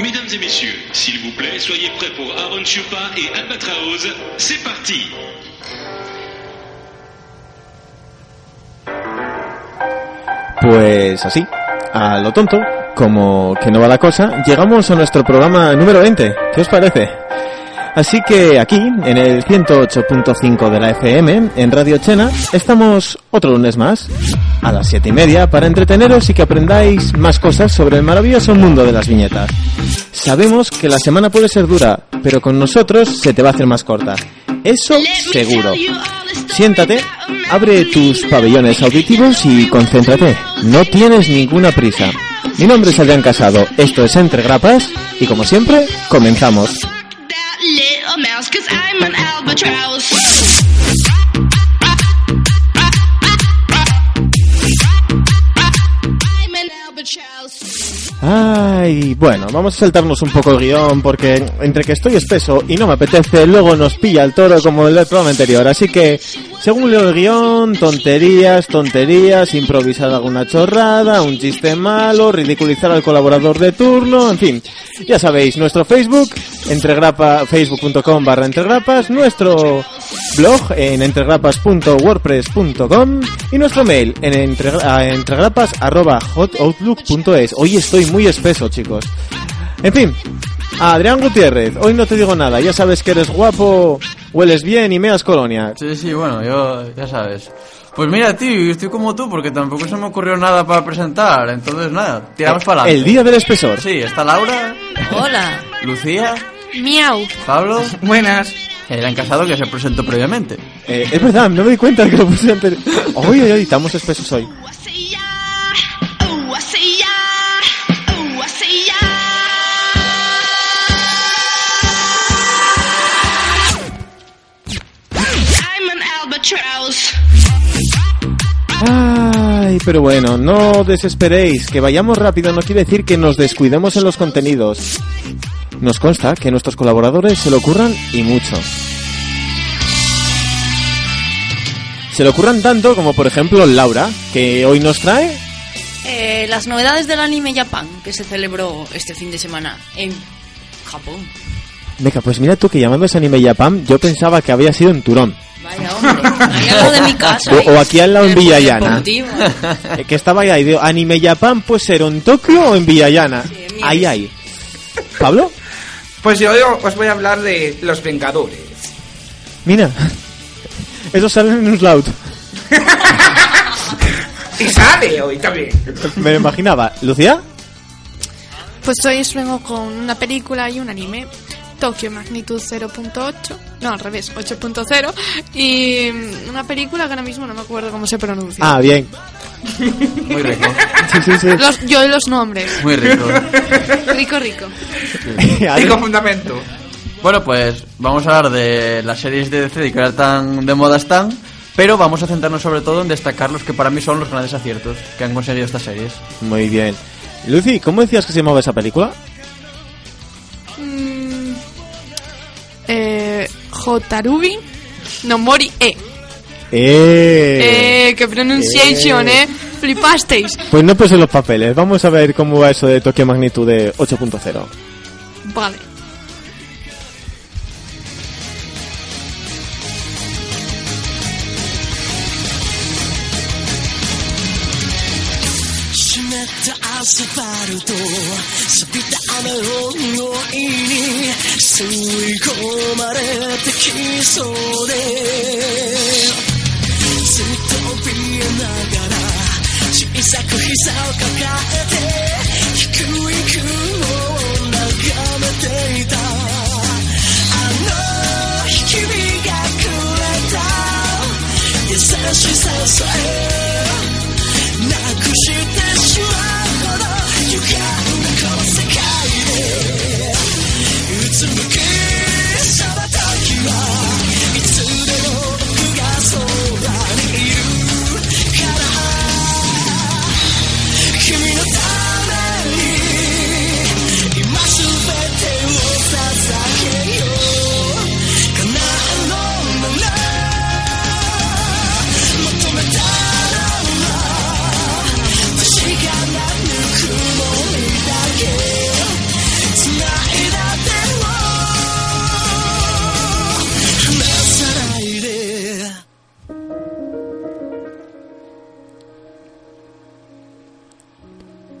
Mesdames et messieurs, s'il vous plaît, soyez prêts pour Aaron Chupa et Albatraoz. C'est parti Pues así, a lo tonto, como que no va la cosa, llegamos a nuestro programa número 20. ¿Qué os parece? Así que aquí, en el 108.5 de la FM, en Radio Chena, estamos otro lunes más, a las 7 y media, para entreteneros y que aprendáis más cosas sobre el maravilloso mundo de las viñetas. Sabemos que la semana puede ser dura, pero con nosotros se te va a hacer más corta. Eso seguro. Siéntate, abre tus pabellones auditivos y concéntrate. No tienes ninguna prisa. Mi nombre es Adrián Casado, esto es Entre Grapas y como siempre, comenzamos. Little mouse, cause I'm an albatross. Ay, bueno, vamos a saltarnos un poco el guion porque entre que estoy espeso y no me apetece, luego nos pilla el toro como el programa anterior. Así que, según leo el guion, tonterías, tonterías, improvisar alguna chorrada, un chiste malo, ridiculizar al colaborador de turno, en fin. Ya sabéis, nuestro Facebook, entregrapa, facebook.com barra entregrapas, nuestro blog en entregrapas.wordpress.com y nuestro mail en entregra- a entregrapas arroba hotoutlook.es. Hoy estoy muy espeso, chicos. En fin, Adrián Gutiérrez, hoy no te digo nada, ya sabes que eres guapo, hueles bien y meas colonia. Sí, sí, bueno, yo ya sabes. Pues mira, tío, estoy como tú porque tampoco se me ocurrió nada para presentar. Entonces, nada, tiramos para adelante. El día del espesor. Sí, está Laura, Hola. Lucía, Miau. Pablo. Buenas. Eran casado que se presentó previamente. Eh, es verdad, no me di cuenta de que lo puse antes. Hoy, hoy, hoy, estamos espesos hoy. Ay, pero bueno, no desesperéis, que vayamos rápido no quiere decir que nos descuidemos en los contenidos. Nos consta que nuestros colaboradores se lo ocurran y mucho. Se lo ocurran tanto como por ejemplo Laura, que hoy nos trae... Eh, las novedades del anime Japan que se celebró este fin de semana en Japón. Venga, pues mira tú que llamándose Anime Japan, yo pensaba que había sido en Turón. Vaya hombre, ahí al lado de mi casa. O- o aquí al lado en. Eh, que estaba ahí, y digo, Anime Japan puede ser o en Tokio o en Villayana. Miles. ahí, ahí. ¿Pablo? Pues yo os voy a hablar de Los Vengadores. Mira. Eso sale en un Slout. Y sale hoy también. Me lo imaginaba. ¿Lucía? Pues hoy os vengo con una película y un anime. Tokio Magnitud 0.8, no al revés, 8.0 y mm, una película que ahora mismo no me acuerdo cómo se pronuncia. Ah, bien. Muy rico. Sí, sí, sí. Los, yo y los nombres. Muy rico. Rico, rico. Tengo fundamento. Bueno, pues vamos a hablar de las series de DC que ahora tan de moda están, pero vamos a centrarnos sobre todo en destacar los que para mí son los grandes aciertos que han conseguido estas series. Muy bien. Lucy, ¿cómo decías que se llamaba esa película? Mm, eh, Jotarubi no Mori E. Eh. Eh, qué pronunciation, eh. Flipasteis. Pues no puse los papeles. Vamos a ver cómo va eso de Tokio Magnitud de 8.0. Vale. 湿ったアスファルト錆びた雨の匂いに吸い込まれてきそうでずっと怯えながら小さく膝を抱えて低い雲を眺めていたあの君がくれた優しささえなくしてしまう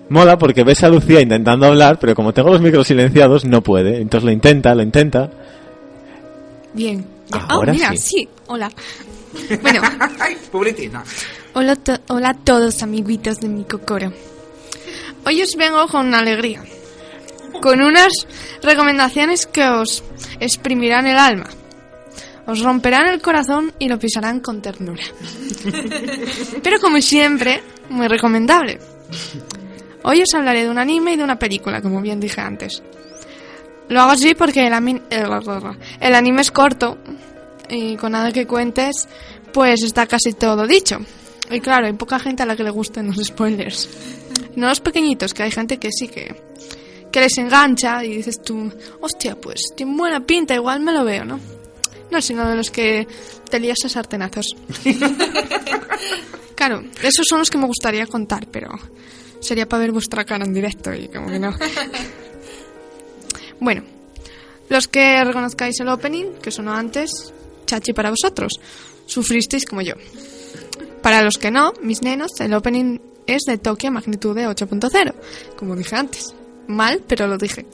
mola porque ves a Lucía intentando hablar, pero como tengo los micros silenciados, no puede. Entonces lo intenta, lo intenta. Bien. Ya. Ahora oh, mira, sí. sí. Hola. Bueno, hola, to- hola a todos, amiguitos de mi cocoro. Hoy os vengo con una alegría. Con unas recomendaciones que os exprimirán el alma. Os romperán el corazón y lo pisarán con ternura. Pero como siempre, muy recomendable. Hoy os hablaré de un anime y de una película, como bien dije antes. Lo hago así porque el, el- el anime es corto y con nada que cuentes, pues está casi todo dicho. Y claro, hay poca gente a la que le gusten los spoilers. No los pequeñitos, que hay gente que sí que, que les engancha y dices tú, hostia, pues tiene buena pinta, igual me lo veo, ¿no? No, sino de los que te lías a sartenazos. Claro, esos son los que me gustaría contar, pero sería para ver vuestra cara en directo y como que no. Bueno, los que reconozcáis el opening, que sonó antes, chachi para vosotros. Sufristeis como yo. Para los que no, mis nenos, el opening es de Tokio magnitude 8.0, como dije antes. Mal, pero lo dije.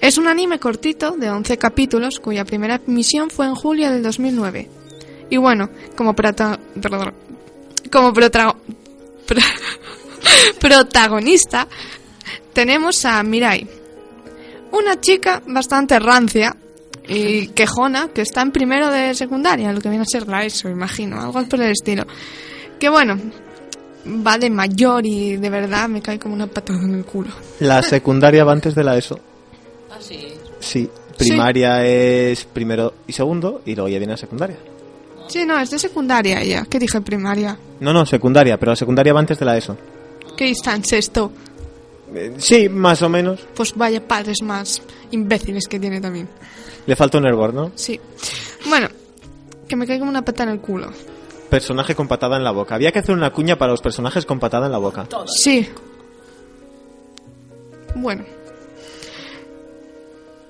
Es un anime cortito de 11 capítulos cuya primera emisión fue en julio del 2009. Y bueno, como prota- perdón, como protra- pro- protagonista tenemos a Mirai, una chica bastante rancia y quejona que está en primero de secundaria, lo que viene a ser la ESO, imagino, algo por el estilo. Que bueno, va de mayor y de verdad me cae como una patada en el culo. La secundaria va antes de la ESO. Ah, sí. Sí, primaria es primero y segundo y luego ya viene la secundaria. Sí, no, es de secundaria ella. ¿Qué dije primaria? No, no, secundaria, pero la secundaria va antes de la ESO. ¿Qué está en sexto? Eh, sí, más o menos. Pues vaya padres más imbéciles que tiene también. Le falta un hervor, ¿no? Sí. Bueno, que me cae como una patada en el culo. Personaje con patada en la boca. Había que hacer una cuña para los personajes con patada en la boca. Sí. Bueno.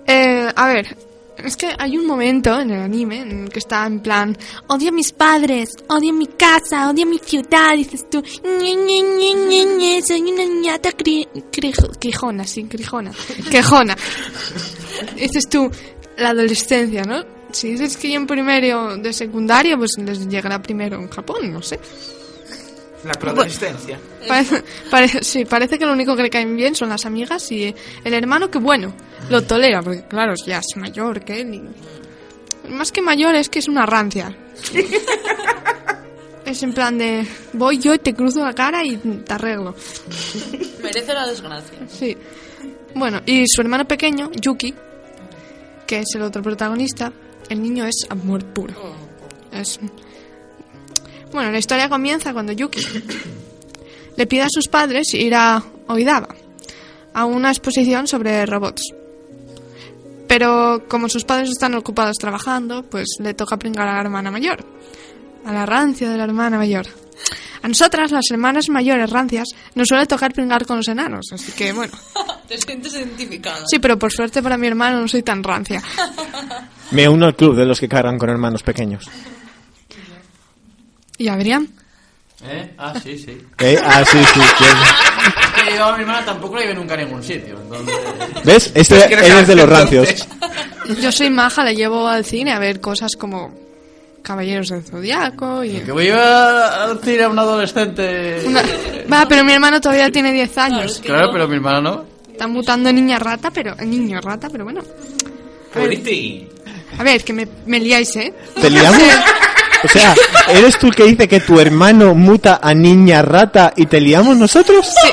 Eh, a ver, es que hay un momento en el anime en el que está en plan, odio a mis padres, odio mi casa, odio mi ciudad, dices tú, "Ñe, Ñe, Ñe, Ñe, Ñe, soy una ñata cri, cri- quijona, sí, quijona, quejona. dices tú, la adolescencia, ¿no? Si dices que yo en primero de secundaria, pues les llegará primero en Japón, no sé. La preadolescencia. Parece, parece- sí, parece que lo único que le caen bien son las amigas y el hermano que bueno, lo tolera, porque claro, ya es mayor que él. y- Más que mayor es que es una rancia. es en plan de, voy yo y te cruzo la cara y te arreglo. Merece la desgracia. Sí. Bueno, y su hermano pequeño, Yuki, que es el otro protagonista, el niño es amor puro. Es... Bueno, la historia comienza cuando Yuki le pide a sus padres ir a Oidaba, a una exposición sobre robots. Pero como sus padres están ocupados trabajando, pues le toca pringar a la hermana mayor, a la rancia de la hermana mayor. A nosotras, las hermanas mayores rancias, nos suele tocar pringar con los enanos, así que bueno. Te sientes identificada. Sí, pero por suerte para mi hermano no soy tan rancia. Me uno al club de los que cargan con hermanos pequeños. ¿Y Adrián? ¿Eh? Ah, sí, sí. ¿Eh? Ah, sí, sí. Es que yo a mi hermana tampoco la llevé nunca a ningún sitio. Entonces... ¿Ves? Este Es que eres eres de los rancios. Yo soy maja, le llevo al cine a ver cosas como Caballeros del Zodiaco y... Que voy a decir a un adolescente. Una- Va, pero mi hermano todavía tiene 10 años. Claro, pero mi hermana no. Está mutando niña rata, pero... En niño rata, pero bueno. Puriti. A ver, que me, me liáis, ¿eh? ¿Te liamos? O sea, ¿eres tú el que dice que tu hermano muta a niña rata y te liamos nosotros? Sí.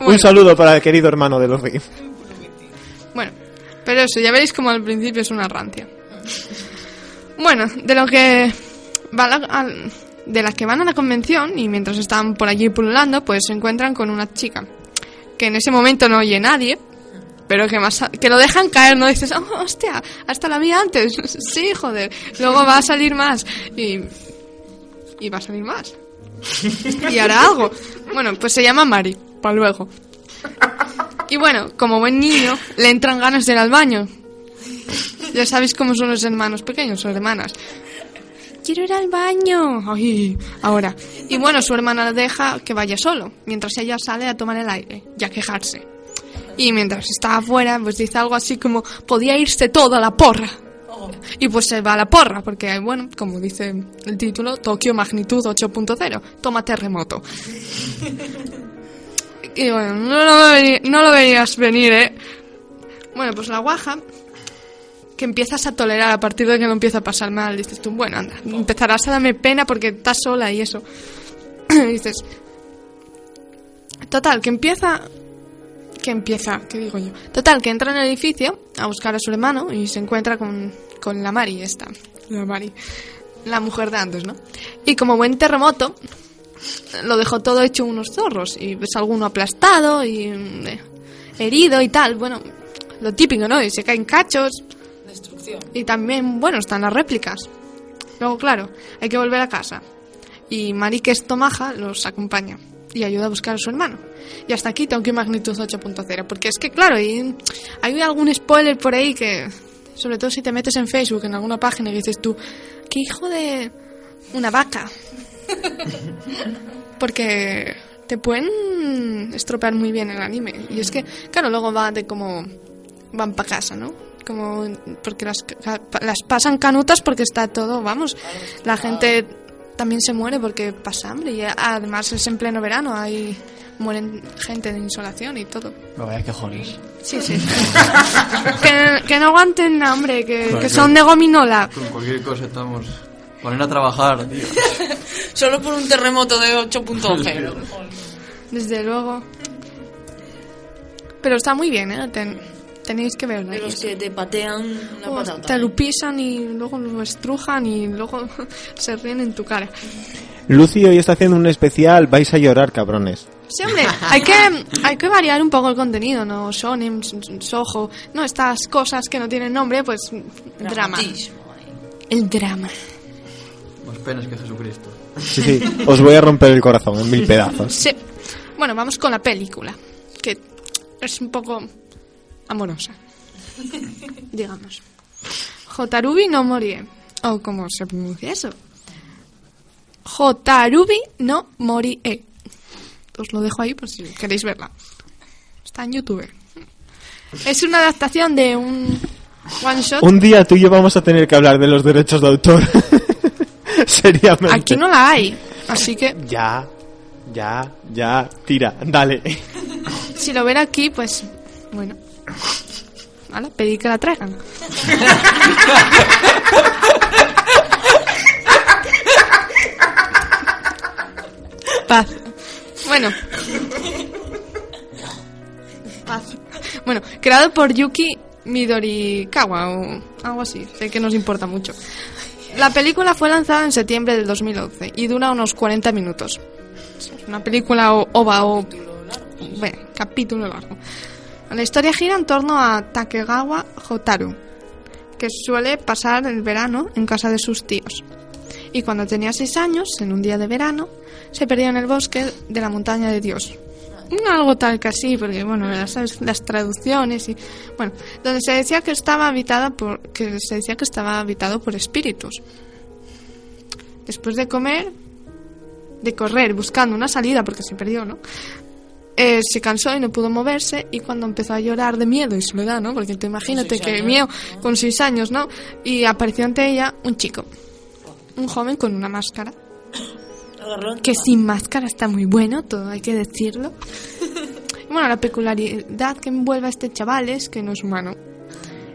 Un saludo para el querido hermano de los reyes. bueno, pero eso, ya veréis como al principio es una rancia. Bueno, de lo que va la- al- de las que van a la convención y mientras están por allí pululando, pues se encuentran con una chica que en ese momento no oye nadie, pero que más que lo dejan caer, no dices, "Oh, hostia, hasta la vi antes, sí, joder, luego va a salir más y y va a salir más y hará algo. Bueno, pues se llama Mari, para luego. Y bueno, como buen niño, le entran ganas de ir al baño. Ya sabéis cómo son los hermanos pequeños o hermanas. quiero ir al baño. Ay, ahora. Y bueno, su hermana deja que vaya solo, mientras ella sale a tomar el aire y a quejarse. Y mientras está afuera, pues dice algo así como, podía irse todo a la porra. Y pues se va a la porra, porque, bueno, como dice el título, Tokio magnitud 8.0, toma terremoto. Y bueno, no lo, no lo veías venir, ¿eh? Bueno, pues la guaja, que empiezas a tolerar a partir de que no empieza a pasar mal, dices tú, bueno, anda, empezarás a darme pena porque estás sola y eso. dices, total, que empieza... Que empieza, ¿qué digo yo? Total, que entra en el edificio a buscar a su hermano y se encuentra con, con la Mari, esta. La Mari. La mujer de antes, ¿no? Y como buen terremoto, lo dejó todo hecho unos zorros y ves alguno aplastado y mm, eh, herido y tal. Bueno, lo típico, ¿no? Y se caen cachos. Destrucción. Y también, bueno, están las réplicas. Luego, claro, hay que volver a casa. Y Mari, que es Tomaja, los acompaña y ayuda a buscar a su hermano. Y hasta aquí Tokyo Magnitud 8.0. Porque es que, claro, y hay algún spoiler por ahí que, sobre todo si te metes en Facebook, en alguna página, y dices tú, ¿qué hijo de una vaca? Porque te pueden estropear muy bien el anime. Y es que, claro, luego va de cómo van para casa, ¿no? Como, porque las, las pasan canutas porque está todo, vamos, la gente también se muere porque pasa hambre y además es en pleno verano, hay mueren gente de insolación y todo. No vaya quejones. Sí, sí. que, que no aguanten hambre, que, Claro, que claro. son de gominola. Con cualquier cosa estamos... Ponen a trabajar, tío. Solo por un terremoto de 8.0. Desde luego. Pero está muy bien, ¿eh? Ten- tenéis que verlo. De los que te patean la Oh, patata. te lo pisan y luego lo estrujan y luego se ríen en tu cara. Lucy hoy está haciendo un especial, vais a llorar, cabrones. Sí, hombre, hay que, hay que variar un poco el contenido, ¿no? Shonen, sojo, no, estas cosas que no tienen nombre, pues drama. El drama. Más penas que Jesucristo. Sí, sí, os voy a romper el corazón en mil pedazos. Sí. Bueno, vamos con la película, que es un poco amorosa, digamos. Jotarubi no morie. O cómo se pronuncia eso. Jotarubi no morie. Os lo dejo ahí por si queréis verla. Está en YouTube. Es una adaptación de un one shot. Un día tú y yo vamos a tener que hablar de los derechos de autor. Seriamente. Aquí no la hay, así que Ya, ya, ya, tira, dale. si lo ven aquí, pues bueno. Vale, pedí que la traigan. Paz. Bueno. Paz. Bueno, creado por Yuki Midorikawa o algo así. Sé que nos importa mucho. La película fue lanzada en septiembre del 2011 y dura unos 40 minutos. Una película o- ova o bueno, capítulo largo. La historia gira en torno a Takegawa Hotaru, que suele pasar el verano en casa de sus tíos. Y cuando tenía seis años, en un día de verano, se perdió en el bosque de la montaña de Dios. Algo tal que así, porque bueno, sabes, las traducciones y bueno, donde se decía que estaba habitada por que se decía que estaba habitado por espíritus. Después de comer, de correr buscando una salida porque se perdió, ¿no? Eh, se cansó y no pudo moverse y cuando empezó a llorar de miedo y soledad, ¿no? Porque te imagínate que años. miedo con seis años, ¿no? Y apareció ante ella un chico, un joven con una máscara, que sin máscara está muy bueno, todo hay que decirlo. Y Bueno, la peculiaridad que envuelve a este chaval es que no es humano.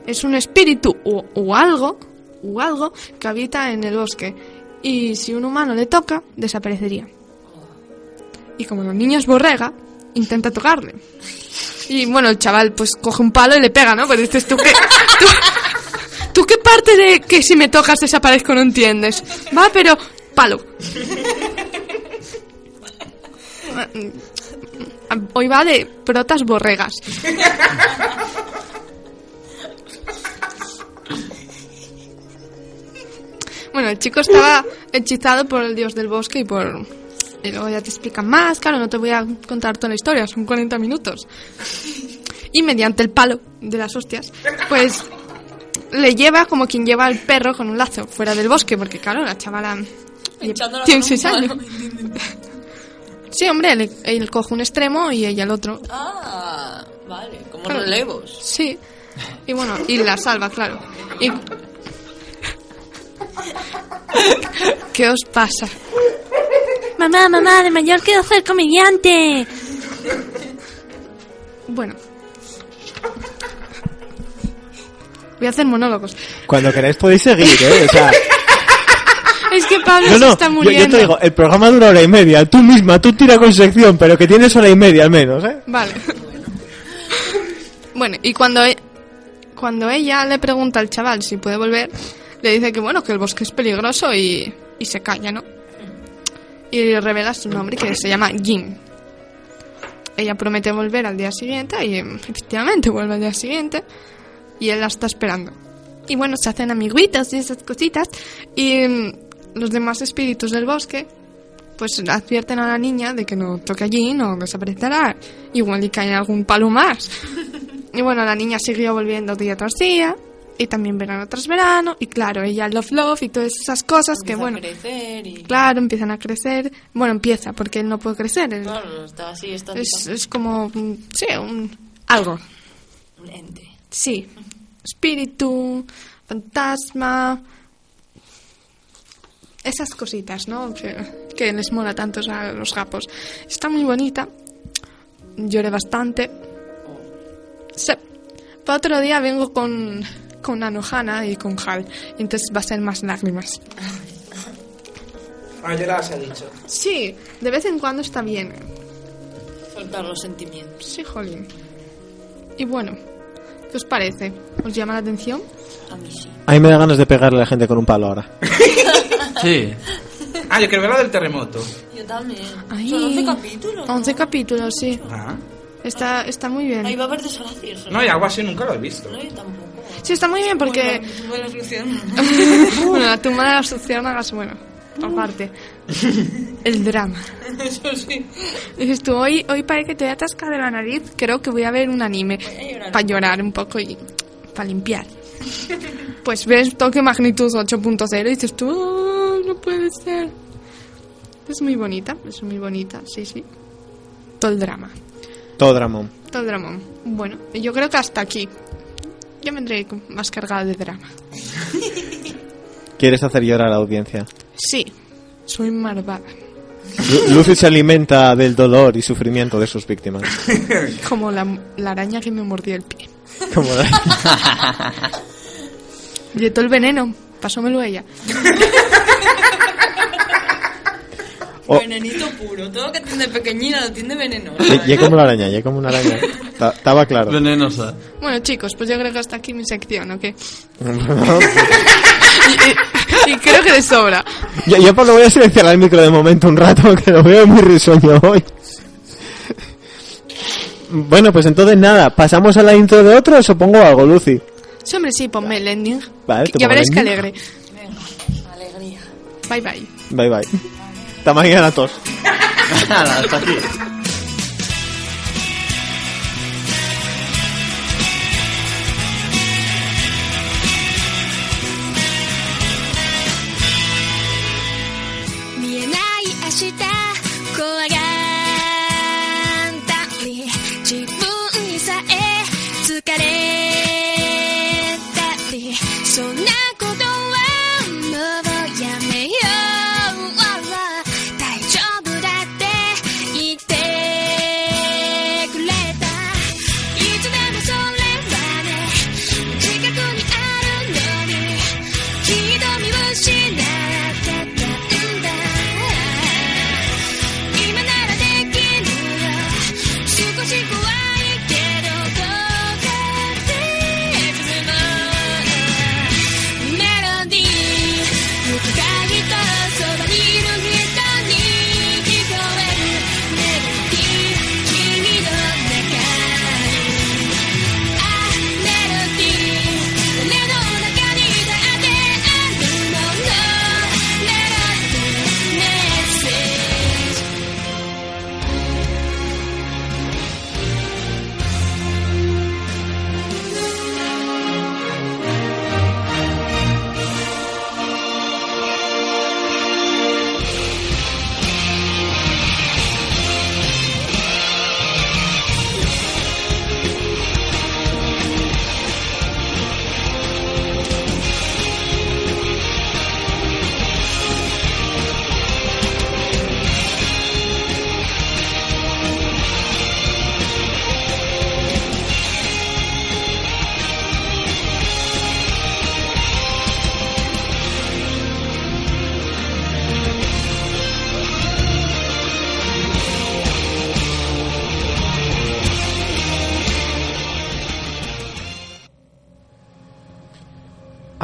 Es un espíritu o, o algo, o algo que habita en el bosque. Y si un humano le toca, desaparecería. Y como los niños borrega, intenta tocarle. Y bueno, el chaval pues coge un palo y le pega, ¿no? Pues dices tú que... ¿Tú, tú qué parte de que si me tocas desaparezco no entiendes? Va, pero... Palo. Hoy va de protas borregas. Bueno, el chico estaba hechizado por el dios del bosque y por... Y luego ya te explican más, claro, no te voy a contar toda la historia, son 40 minutos. Y mediante el palo de las hostias, pues le lleva como quien lleva al perro con un lazo fuera del bosque, porque claro, la chavala tiene con un seis años. palo. Sí, hombre, él, él coge un extremo y ella el otro. Ah, vale, como Claro. los levos. Sí. Y bueno, y la salva, claro. Y... ¿Qué os pasa? Mamá, mamá, de mayor quiero ser comediante. Bueno. Voy a hacer monólogos. Cuando queráis podéis seguir, ¿eh? O sea, Es que Pablo no, se no, está yo, yo muriendo. te digo, el programa dura hora y media. Tú misma, tú tira con sección, pero que tienes hora y media al menos, ¿eh? Vale. Bueno, y cuando, e- cuando ella le pregunta al chaval si puede volver, le dice que bueno, que el bosque es peligroso y, y se calla, ¿no? Y le revela su nombre, que se llama Jim. Ella promete volver al día siguiente y efectivamente vuelve al día siguiente y él la está esperando. Y bueno, se hacen amiguitos y esas cositas y em, los demás espíritus del bosque pues advierten a la niña de que no toque allí, no desaparecerá. Igual y cae algún palo más. Y bueno, la niña siguió volviendo día tras día. Y también verano tras verano. Y claro, ella love love y todas esas cosas que bueno. a crecer y... Claro, empiezan a crecer. Bueno, empieza porque él no puede crecer. él- Claro, está así, está es, es como, mm, sí, un, algo. un ente. Sí. Espíritu, fantasma. Esas cositas, ¿no? Que, que les mola tanto a los gapos. Está muy bonita. Lloré bastante. Sí. Para otro día vengo con, con Anohana y con Hal. Entonces va a ser más lágrimas. Ah, ya las ha dicho. Sí, de vez en cuando está bien. Soltar los sentimientos. Sí, jolín. Y bueno, ¿qué os parece? ¿Os llama la atención? A mí sí. A mí me da ganas de pegarle a la gente con un palo ahora. Sí. Ah, yo quiero ver la del terremoto. Yo también. Ay. Son 11 capítulos. ¿no? 11 capítulos, sí. Ah. Está, está muy bien. Ahí va a haber desgracias. No, y algo así nunca lo he visto. No, yo tampoco. Sí, está muy bien porque... Bueno, buena solución. bueno, la tumba de las luciérnagas, bueno, aparte. El drama. Eso sí. Dices tú, hoy, hoy para que te voy a atascar de la nariz, creo que voy a ver un anime. llorar. Para llorar un poco y para limpiar. Pues ves toque magnitud 8.0 y dices tú, "Oh, no puede ser. Es muy bonita, es muy bonita, sí, sí. Todo el drama. Todo dramón. Todo el dramón. Bueno, yo creo que hasta aquí. Ya vendré más cargada de drama. ¿Quieres hacer llorar a la audiencia? Sí, soy malvada. Lu- Lucy se alimenta del dolor y sufrimiento de sus víctimas. Como la, la araña que me mordió el pie. Como la- Y todo el veneno, pasómelo ella. Oh. Venenito puro. Todo lo que tiene de pequeñina lo tiene venenoso. Ye- ye como una araña, ye como una araña. Ta- Estaba claro. Venenosa. Bueno, chicos, pues yo creo que hasta aquí mi sección, ¿ok? Y, y creo que de sobra. yo, yo por lo voy a silenciar el micro de momento un rato, que lo veo muy risueño hoy. Bueno, pues entonces nada, ¿pasamos a la intro de otros o pongo algo, Lucy? Sí, hombre, sí, ponme el ending. Vale, te ya pongo veréis que alegre. Alegría. Bye, bye. Bye bye. Hasta mañana todos. Hasta aquí.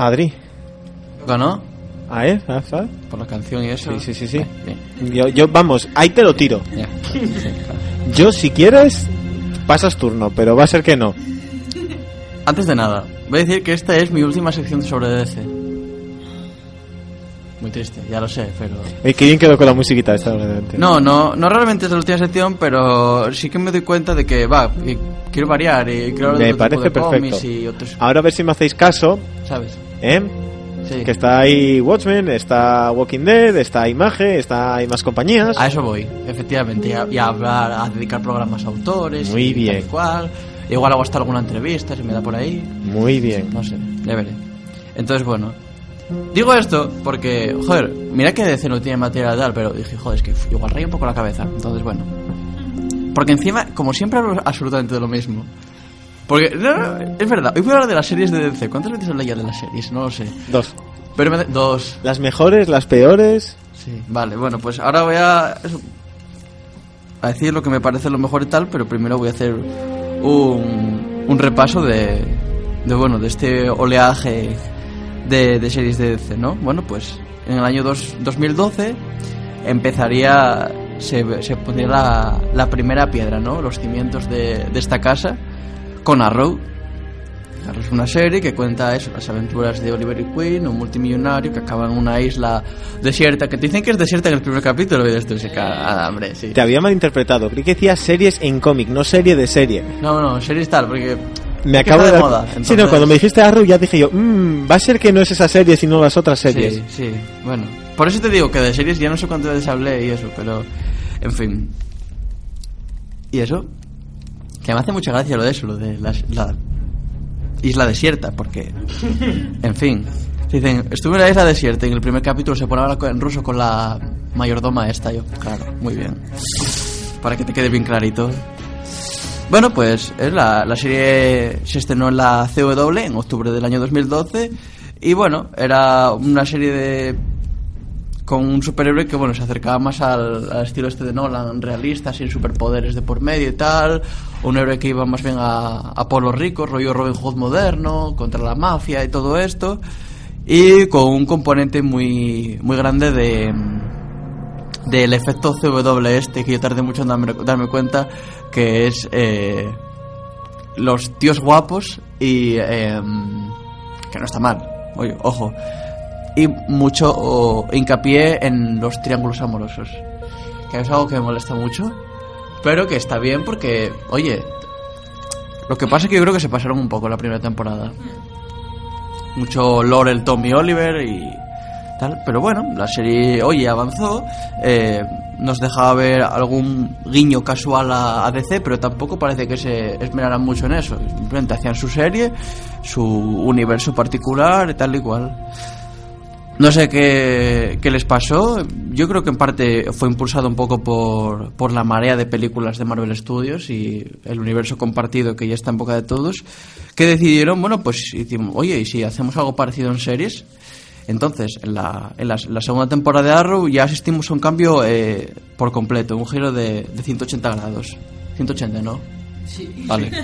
Adri. ¿Ganó? ¿Ah, eh? ¿Ah, ah? Por la canción y eso. Sí, sí, sí, sí. Bien. Yo, yo, vamos, ahí te lo tiro. Ya. Yo, si quieres, pasas turno, pero va a ser que no. Antes de nada, voy a decir que esta es mi última sección sobre DC. Muy triste, ya lo sé, pero... Eh, qué bien quedó con la musiquita esta. realmente. No, no, no realmente es la última sección, pero sí que me doy cuenta de que, va, y quiero variar y de Me parece perfecto. y otros, Ahora a ver si me hacéis caso, ¿sabes? ¿Eh? Sí. Que está ahí Watchmen, está Walking Dead, está Image, está hay más compañías. A eso voy, efectivamente, y a, y a hablar, a dedicar programas a autores Muy y bien. tal cual. Igual hago hasta alguna entrevista, si me da por ahí. Muy bien. No sé, ya veré. Entonces, bueno. Digo esto porque, joder, mira que DC no tiene material tal, pero dije, joder, es que igual raya un poco la cabeza. Entonces, bueno. Porque encima, como siempre hablo absolutamente de lo mismo. Porque, no, no, es verdad, hoy voy a hablar de las series de DC. ¿Cuántas veces he leído de las series? No lo sé. Dos. Pero me... Dos. Las mejores, las peores. Sí, vale, bueno, pues ahora voy a, a decir lo que me parece lo mejor y tal, pero primero voy a hacer un, un repaso de, de, bueno, de este oleaje de, de series de DC, ¿no? Bueno, pues en el año dos- 2012 empezaría, se, se pondría la, la primera piedra, ¿no? Los cimientos de, de esta casa con Arrow. Arrow es una serie que cuenta eso, las aventuras de Oliver y Queen, un multimillonario que acaba en una isla desierta, que te dicen que es desierta en el primer capítulo y después se caga, hombre, sí. Te había malinterpretado. Creí que decía series en cómic, no serie de serie. No, no, series tal, porque Me acabo de moda. Sí, no, cuando me dijiste Arrow ya dije yo, "Mm, va a ser que no es esa serie sino las otras series. Sí, sí, bueno. Por eso te digo que de series ya no sé cuántas veces hablé y eso, pero. En fin. ¿Y eso? Que me hace mucha gracia lo de eso, lo de la, la isla desierta, porque. En fin. Dicen, estuve en la isla desierta y en el primer capítulo se pone en ruso con la mayordoma esta. Yo, claro, muy bien. Para que te quede bien clarito. Bueno, pues es la, la serie se estrenó en la CW en octubre del año 2012 y bueno, era una serie de con un superhéroe que bueno se acercaba más al, estilo este de Nolan, realista, sin superpoderes de por medio y tal, un héroe que iba más bien a, a pueblos ricos, rollo Robin Hood moderno, contra la mafia y todo esto, y con un componente muy muy grande de del efecto CW este que yo tardé mucho en darme, darme cuenta que es eh, los tíos guapos y eh, que no está mal. Oye, ojo y mucho hincapié en los triángulos amorosos que es algo que me molesta mucho pero que está bien porque oye lo que pasa es que yo creo que se pasaron un poco la primera temporada mucho Laurel, Tommy Oliver y tal. Pero bueno, la serie, oye, avanzó. eh, nos dejaba ver algún guiño casual a, a DC, pero tampoco parece que se esmeraran mucho en eso. Simplemente hacían su serie, su universo particular y tal y cual. No sé qué, qué les pasó. Yo creo que en parte fue impulsado un poco por, por la marea de películas de Marvel Studios y el universo compartido que ya está en boca de todos, que decidieron, bueno, pues, hicimos, oye, ¿y si hacemos algo parecido en series? Entonces, en la, en la, la segunda temporada de Arrow ya asistimos a un cambio eh, por completo, un giro de, de 180 grados. 180, ¿no? Sí. Vale.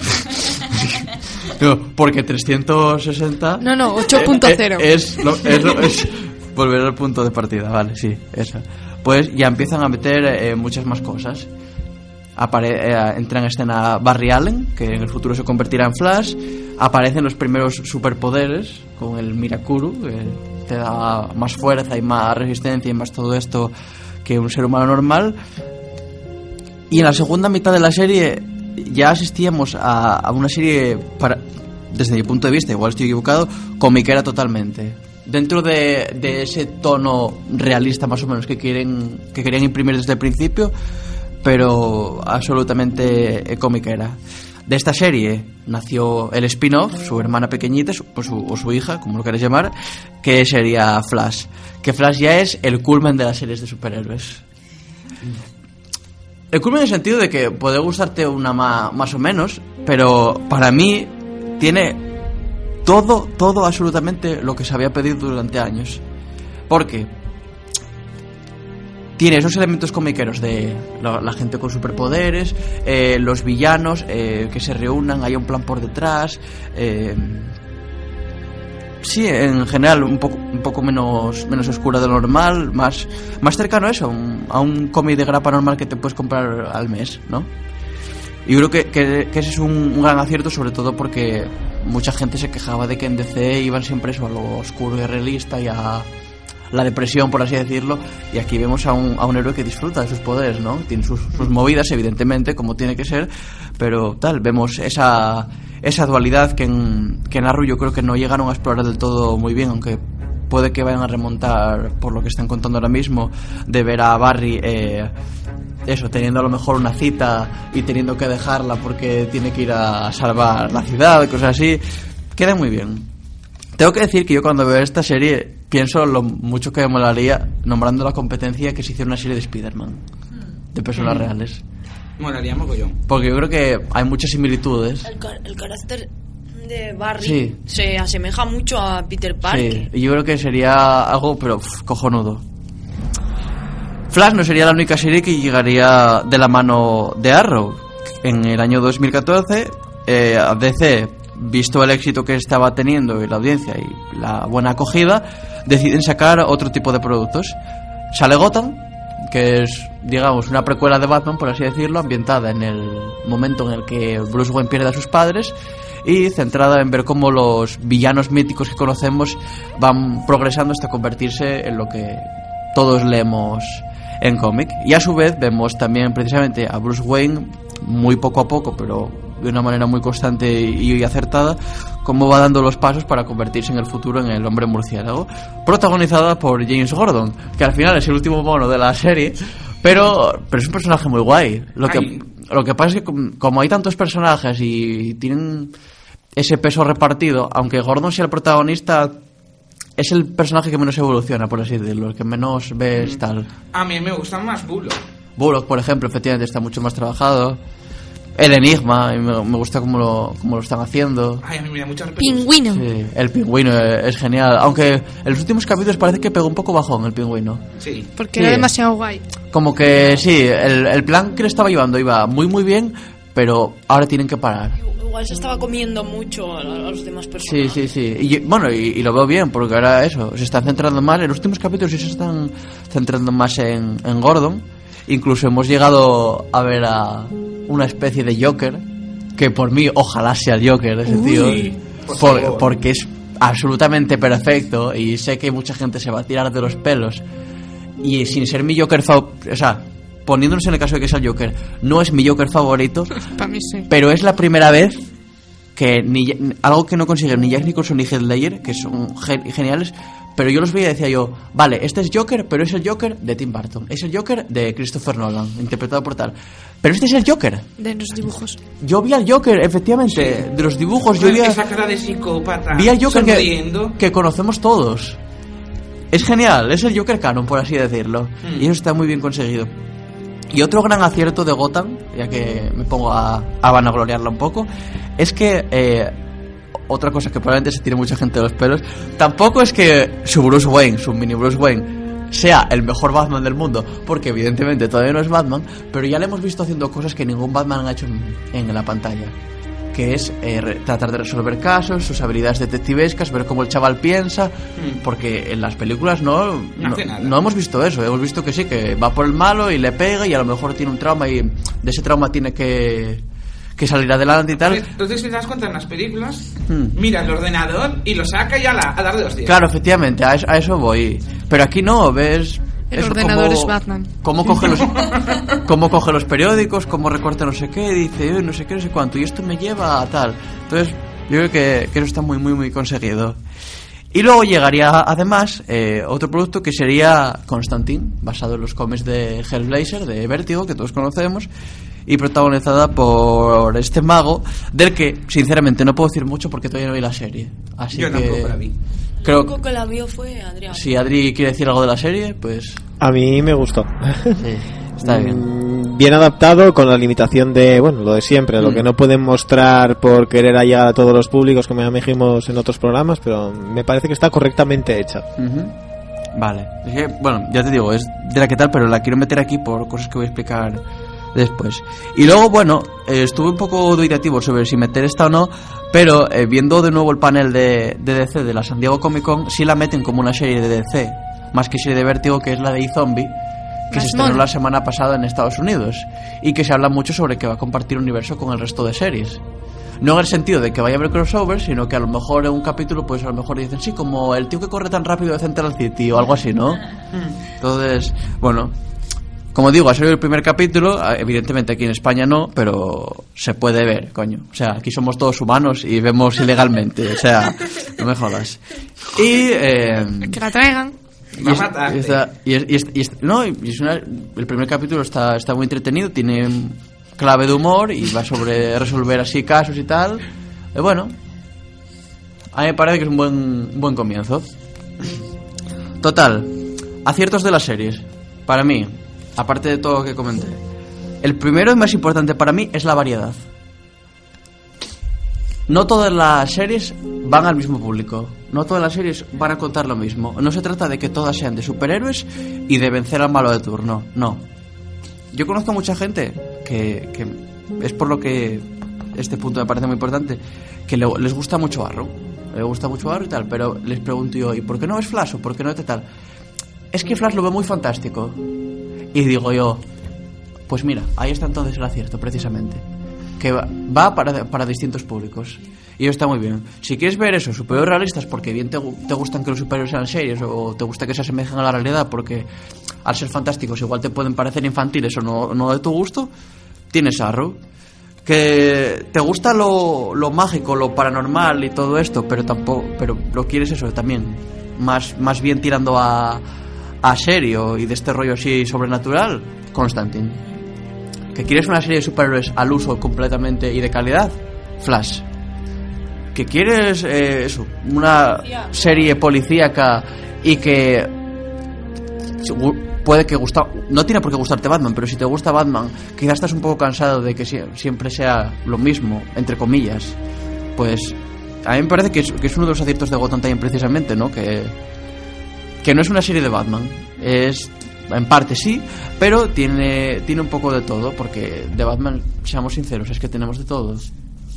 Digo, porque 360... No, no, 8.0. Eh, Es, lo- es, lo- es volver al punto de partida, vale, sí, esa. Pues ya empiezan a meter eh, muchas más cosas. Apare eh, entra en escena Barry Allen, que en el futuro se convertirá en Flash. Aparecen los primeros superpoderes con el Mirakuru, que te da más fuerza y más resistencia y más todo esto que un ser humano normal. Y en la segunda mitad de la serie ya asistíamos a, a una serie, para, desde mi punto de vista, igual estoy equivocado, comiquera totalmente. Dentro de, de ese tono realista más o menos que quieren que querían imprimir desde el principio, pero absolutamente eh, comiquera. De esta serie nació el spin-off, su hermana pequeñita, su- o, su, o su hija, como lo queréis llamar, que sería Flash. Que Flash ya es el culmen de las series de superhéroes. El culmen en el sentido de que puede gustarte una ma- más o menos, pero para mí tiene todo, todo absolutamente lo que se había pedido durante años. Porque tiene esos elementos comiqueros de la, la gente con superpoderes, eh, los villanos eh, que se reúnan, hay un plan por detrás. eh, Sí, en general un poco, un poco menos, menos oscura de lo normal, más, más cercano a eso, un- a un cómic de grapa normal que te puedes comprar al mes, ¿no? Y creo que, que- ese es un, un gran acierto, sobre todo porque mucha gente se quejaba de que en DC iban siempre eso, a lo oscuro y realista y a la depresión, por así decirlo, y aquí vemos a un, a un héroe que disfruta de sus poderes, ¿no? Tiene sus, sus movidas, evidentemente, como tiene que ser, pero tal, vemos esa, esa dualidad que en, que en Arrow yo creo que no llegaron a explorar del todo muy bien, aunque puede que vayan a remontar, por lo que están contando ahora mismo, de ver a Barry... eh, eso, teniendo a lo mejor una cita y teniendo que dejarla porque tiene que ir a salvar la ciudad, cosas así, queda muy bien. Tengo que decir que yo cuando veo esta serie pienso lo mucho que me molaría nombrando la competencia que se hiciera una serie de Spider-Man, de personas reales. Molaría mogollón. Porque yo creo que hay muchas similitudes. El, car- el carácter de Barry Sí. se asemeja mucho a Peter Parker. Sí, y yo creo que sería algo, pero uf, cojonudo. Flash no sería la única serie que llegaría de la mano de Arrow. En el año 2014, eh, a DC, visto el éxito que estaba teniendo y la audiencia y la buena acogida, deciden sacar otro tipo de productos. Sale Gotham, que es, digamos, una precuela de Batman, por así decirlo, ambientada en el momento en el que Bruce Wayne pierde a sus padres y centrada en ver cómo los villanos míticos que conocemos van progresando hasta convertirse en lo que todos leemos en cómic. Y a su vez vemos también precisamente a Bruce Wayne muy poco a poco, pero de una manera muy constante y acertada, cómo va dando los pasos para convertirse en el futuro en el hombre murciélago, protagonizada por James Gordon, que al final es el último mono de la serie, pero, pero es un personaje muy guay. Lo que, lo que pasa es que com- como hay tantos personajes y tienen ese peso repartido, aunque Gordon sea el protagonista, es el personaje que menos evoluciona, por así decirlo, el que menos ves tal. A mí me gusta más Bullock. Bullock, por ejemplo, efectivamente está mucho más trabajado. El Enigma, y me, me gusta cómo lo, cómo lo están haciendo. Ay, a mí me da mucha repetición. Pingüino. Sí, el pingüino es, es genial. Aunque en los últimos capítulos parece que pegó un poco bajón el pingüino. Sí. Porque Sí. era demasiado guay. Como que sí, el, el plan que le estaba llevando iba muy muy bien, pero ahora tienen que parar. Igual se estaba comiendo mucho a, a los demás Sí, personajes. sí, sí. Y bueno, y, y lo veo bien, porque ahora eso, se están centrando más, en los últimos capítulos sí se están centrando más en, en Gordon. Incluso hemos llegado a ver a una especie de Joker, que por mí ojalá sea el Joker ese Uy, tío. por Por- favor. porque es absolutamente perfecto y sé que mucha gente se va a tirar de los pelos. Y sin ser mi Joker favorito, o sea, poniéndonos en el caso de que sea el Joker, no es mi Joker favorito, sí. pero es la primera vez que ni, algo que no consiguen ni Jack Nicholson ni Heath Ledger, que son gen- geniales, pero yo los veía y decía yo, vale, este es Joker, pero es el Joker de Tim Burton, es el Joker de Christopher Nolan, interpretado por tal. Pero este es el Joker. De los dibujos. Yo vi al Joker, efectivamente, de los dibujos, yo vi, a- Esa cara de psicópata. vi al Joker que, conocemos todos. Es genial, es el Joker canon, por así decirlo. Mm. Y eso está muy bien conseguido. Y otro gran acierto de Gotham, ya que me pongo a, a vanagloriarla un poco, es que eh, otra cosa que probablemente se tire mucha gente de los pelos, tampoco es que su Bruce Wayne, su mini Bruce Wayne, sea el mejor Batman del mundo, porque evidentemente todavía no es Batman, pero ya le hemos visto haciendo cosas que ningún Batman ha hecho en la pantalla. Que es eh, tratar de resolver casos, sus habilidades detectivescas, ver cómo el chaval piensa, porque en las películas no, No no, hemos visto eso. Hemos visto que sí, que va por el malo y le pega y a lo mejor tiene un trauma y de ese trauma tiene que, que salir adelante y tal. Entonces, si te das cuenta en las películas, Hmm. mira el ordenador y lo saca y a, la, a dar de hostias. Claro, efectivamente, a eso, a eso voy. Pero aquí no, ves. El eso, ordenador cómo- es Batman. Cómo coge, los, cómo coge los periódicos, cómo recorta no sé qué, dice "Eh, no sé qué, no sé cuánto, y esto me lleva a tal. Entonces, yo creo que, que eso está muy, muy, muy conseguido. Y luego llegaría, además, eh, otro producto que sería Constantine, basado en los cómics de Hellblazer, de Vértigo, que todos conocemos, y protagonizada por este mago, del que, sinceramente, no puedo decir mucho porque todavía no vi la serie. Así Yo que... tampoco la vi. El Creo único que la vio fue Adrián. si Adri quiere decir algo de la serie, pues A mí me gustó. sí, está bien. Mm, Bien adaptado con la limitación de, bueno, lo de siempre, lo Mm. que no pueden mostrar por querer llegar a todos los públicos, como ya dijimos en otros programas, pero me parece que está correctamente hecha. Ujú. Vale. Es que, bueno, ya te digo, es de la que tal, pero la quiero meter aquí por cosas que voy a explicar después. Y luego, bueno, eh, estuve un poco dubitativo sobre si meter esta o no, pero eh, viendo de nuevo el panel de, de DC de la San Diego Comic Con, sí la meten como una serie de DC, más que serie de Vértigo, que es la de E-Zombie, que se estrenó la semana pasada en Estados Unidos, y que se habla mucho sobre que va a compartir universo con el resto de series. No en el sentido de que vaya a haber crossover, sino que a lo mejor en un capítulo, pues a lo mejor dicen, sí, como el tío que corre tan rápido de Central City o algo así, ¿no? Entonces, bueno, como digo, ha salido el primer capítulo, ah, evidentemente aquí en España no, pero se puede ver, coño. O sea, aquí somos todos humanos y vemos ilegalmente, o sea, no me jodas. Y... eh, Que la traigan. y es- y está- y es- y es- y es- no, y es una- el primer capítulo está, está muy entretenido, tiene clave de humor y va sobre resolver así casos y tal. Y bueno, a mí me parece que es un buen, un buen comienzo. Total, aciertos de las series. Para mí, aparte de todo lo que comenté. El primero y más importante para mí es la variedad. No todas las series van al mismo público. No todas las series van a contar lo mismo. No se trata de que todas sean de superhéroes y de vencer al malo de turno. No. Yo conozco a mucha gente que, es por lo que este punto me parece muy importante, que le- les gusta mucho Arrow. Le gusta mucho Arrow y tal, pero les pregunto yo, ¿y por qué no es Flash o por qué no es tal? Es que Flash lo ve muy fantástico. Y digo yo, pues mira, ahí está entonces el acierto, precisamente. Que va, para, para distintos públicos. Y está muy bien. Si quieres ver eso, superhéroes realistas, porque bien te, te gustan que los superhéroes sean serios, o te gusta que se asemejen a la realidad, porque al ser fantásticos igual te pueden parecer infantiles o no, no de tu gusto, tienes Arrow. Que te gusta lo, lo mágico, lo paranormal y todo esto, pero tampoco, pero lo quieres eso también, más, más bien tirando a, a serio y de este rollo así sobrenatural, Constantine. ¿Que quieres una serie de superhéroes al uso completamente y de calidad? Flash. ¿Que quieres eh, eso, una serie policíaca y que puede que gusta no tiene por qué gustarte Batman, pero si te gusta Batman, quizás estás un poco cansado de que sie- siempre sea lo mismo, entre comillas, pues a mí me parece que es, que es uno de los aciertos de Gotham también precisamente, ¿no? Que, que no es una serie de Batman, es en parte sí, pero tiene tiene un poco de todo, porque de Batman, seamos sinceros, es que tenemos de todo,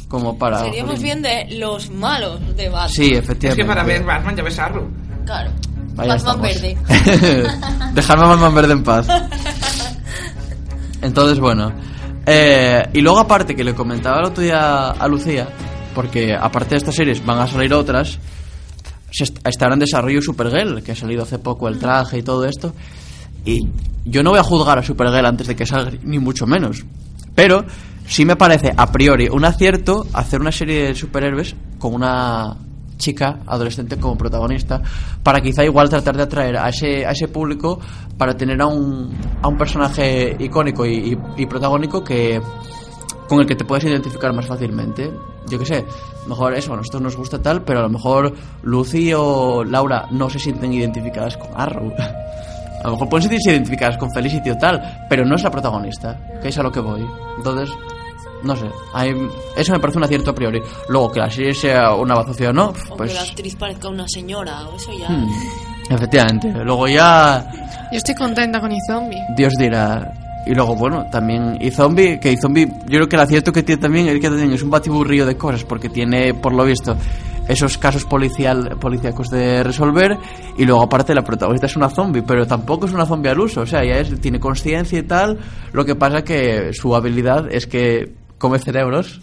como para Seríamos bien de los malos de Batman. Sí, Es efectivamente. que para ver Batman ya ves Arrow. Claro. Vaya Batman estamos. verde. Dejarme a Batman verde en paz. Entonces, bueno. Eh, y luego, aparte, que le comentaba el otro día a Lucía, porque aparte de estas series van a salir otras, se est- estará en desarrollo Supergirl, que ha salido hace poco el traje y todo esto. Y yo no voy a juzgar a Supergirl antes de que salga, ni mucho menos. Pero sí me parece a priori un acierto hacer una serie de superhéroes con una chica adolescente como protagonista para quizá igual tratar de atraer a ese, a ese público para tener a un, a un personaje icónico y, y- y protagónico que con el que te puedes identificar más fácilmente. Yo qué sé, mejor eso, a nosotros nos gusta tal, pero a lo mejor Lucy o Laura no se sienten identificadas con Arrow. A lo mejor pueden sentirse identificadas con Felicity o tal, pero no es la protagonista, que es a lo que voy. Entonces, no sé, hay- eso me parece un acierto a priori. Luego, que la serie sea una bazofia o no, O que la pues... actriz parezca una señora, o eso ya. hmm, efectivamente. Luego ya Yo estoy contenta con iZombie. Dios dirá. Y luego, bueno, también y Zombie, que y Zombie, yo creo que el acierto que tiene también es que también es un batiburrillo de cosas, porque tiene, por lo visto, esos casos policial, policíacos de resolver, y luego aparte la protagonista es una zombie, pero tampoco es una zombie al uso, o sea, ella es, tiene conciencia y tal, lo que pasa que su habilidad es que come cerebros,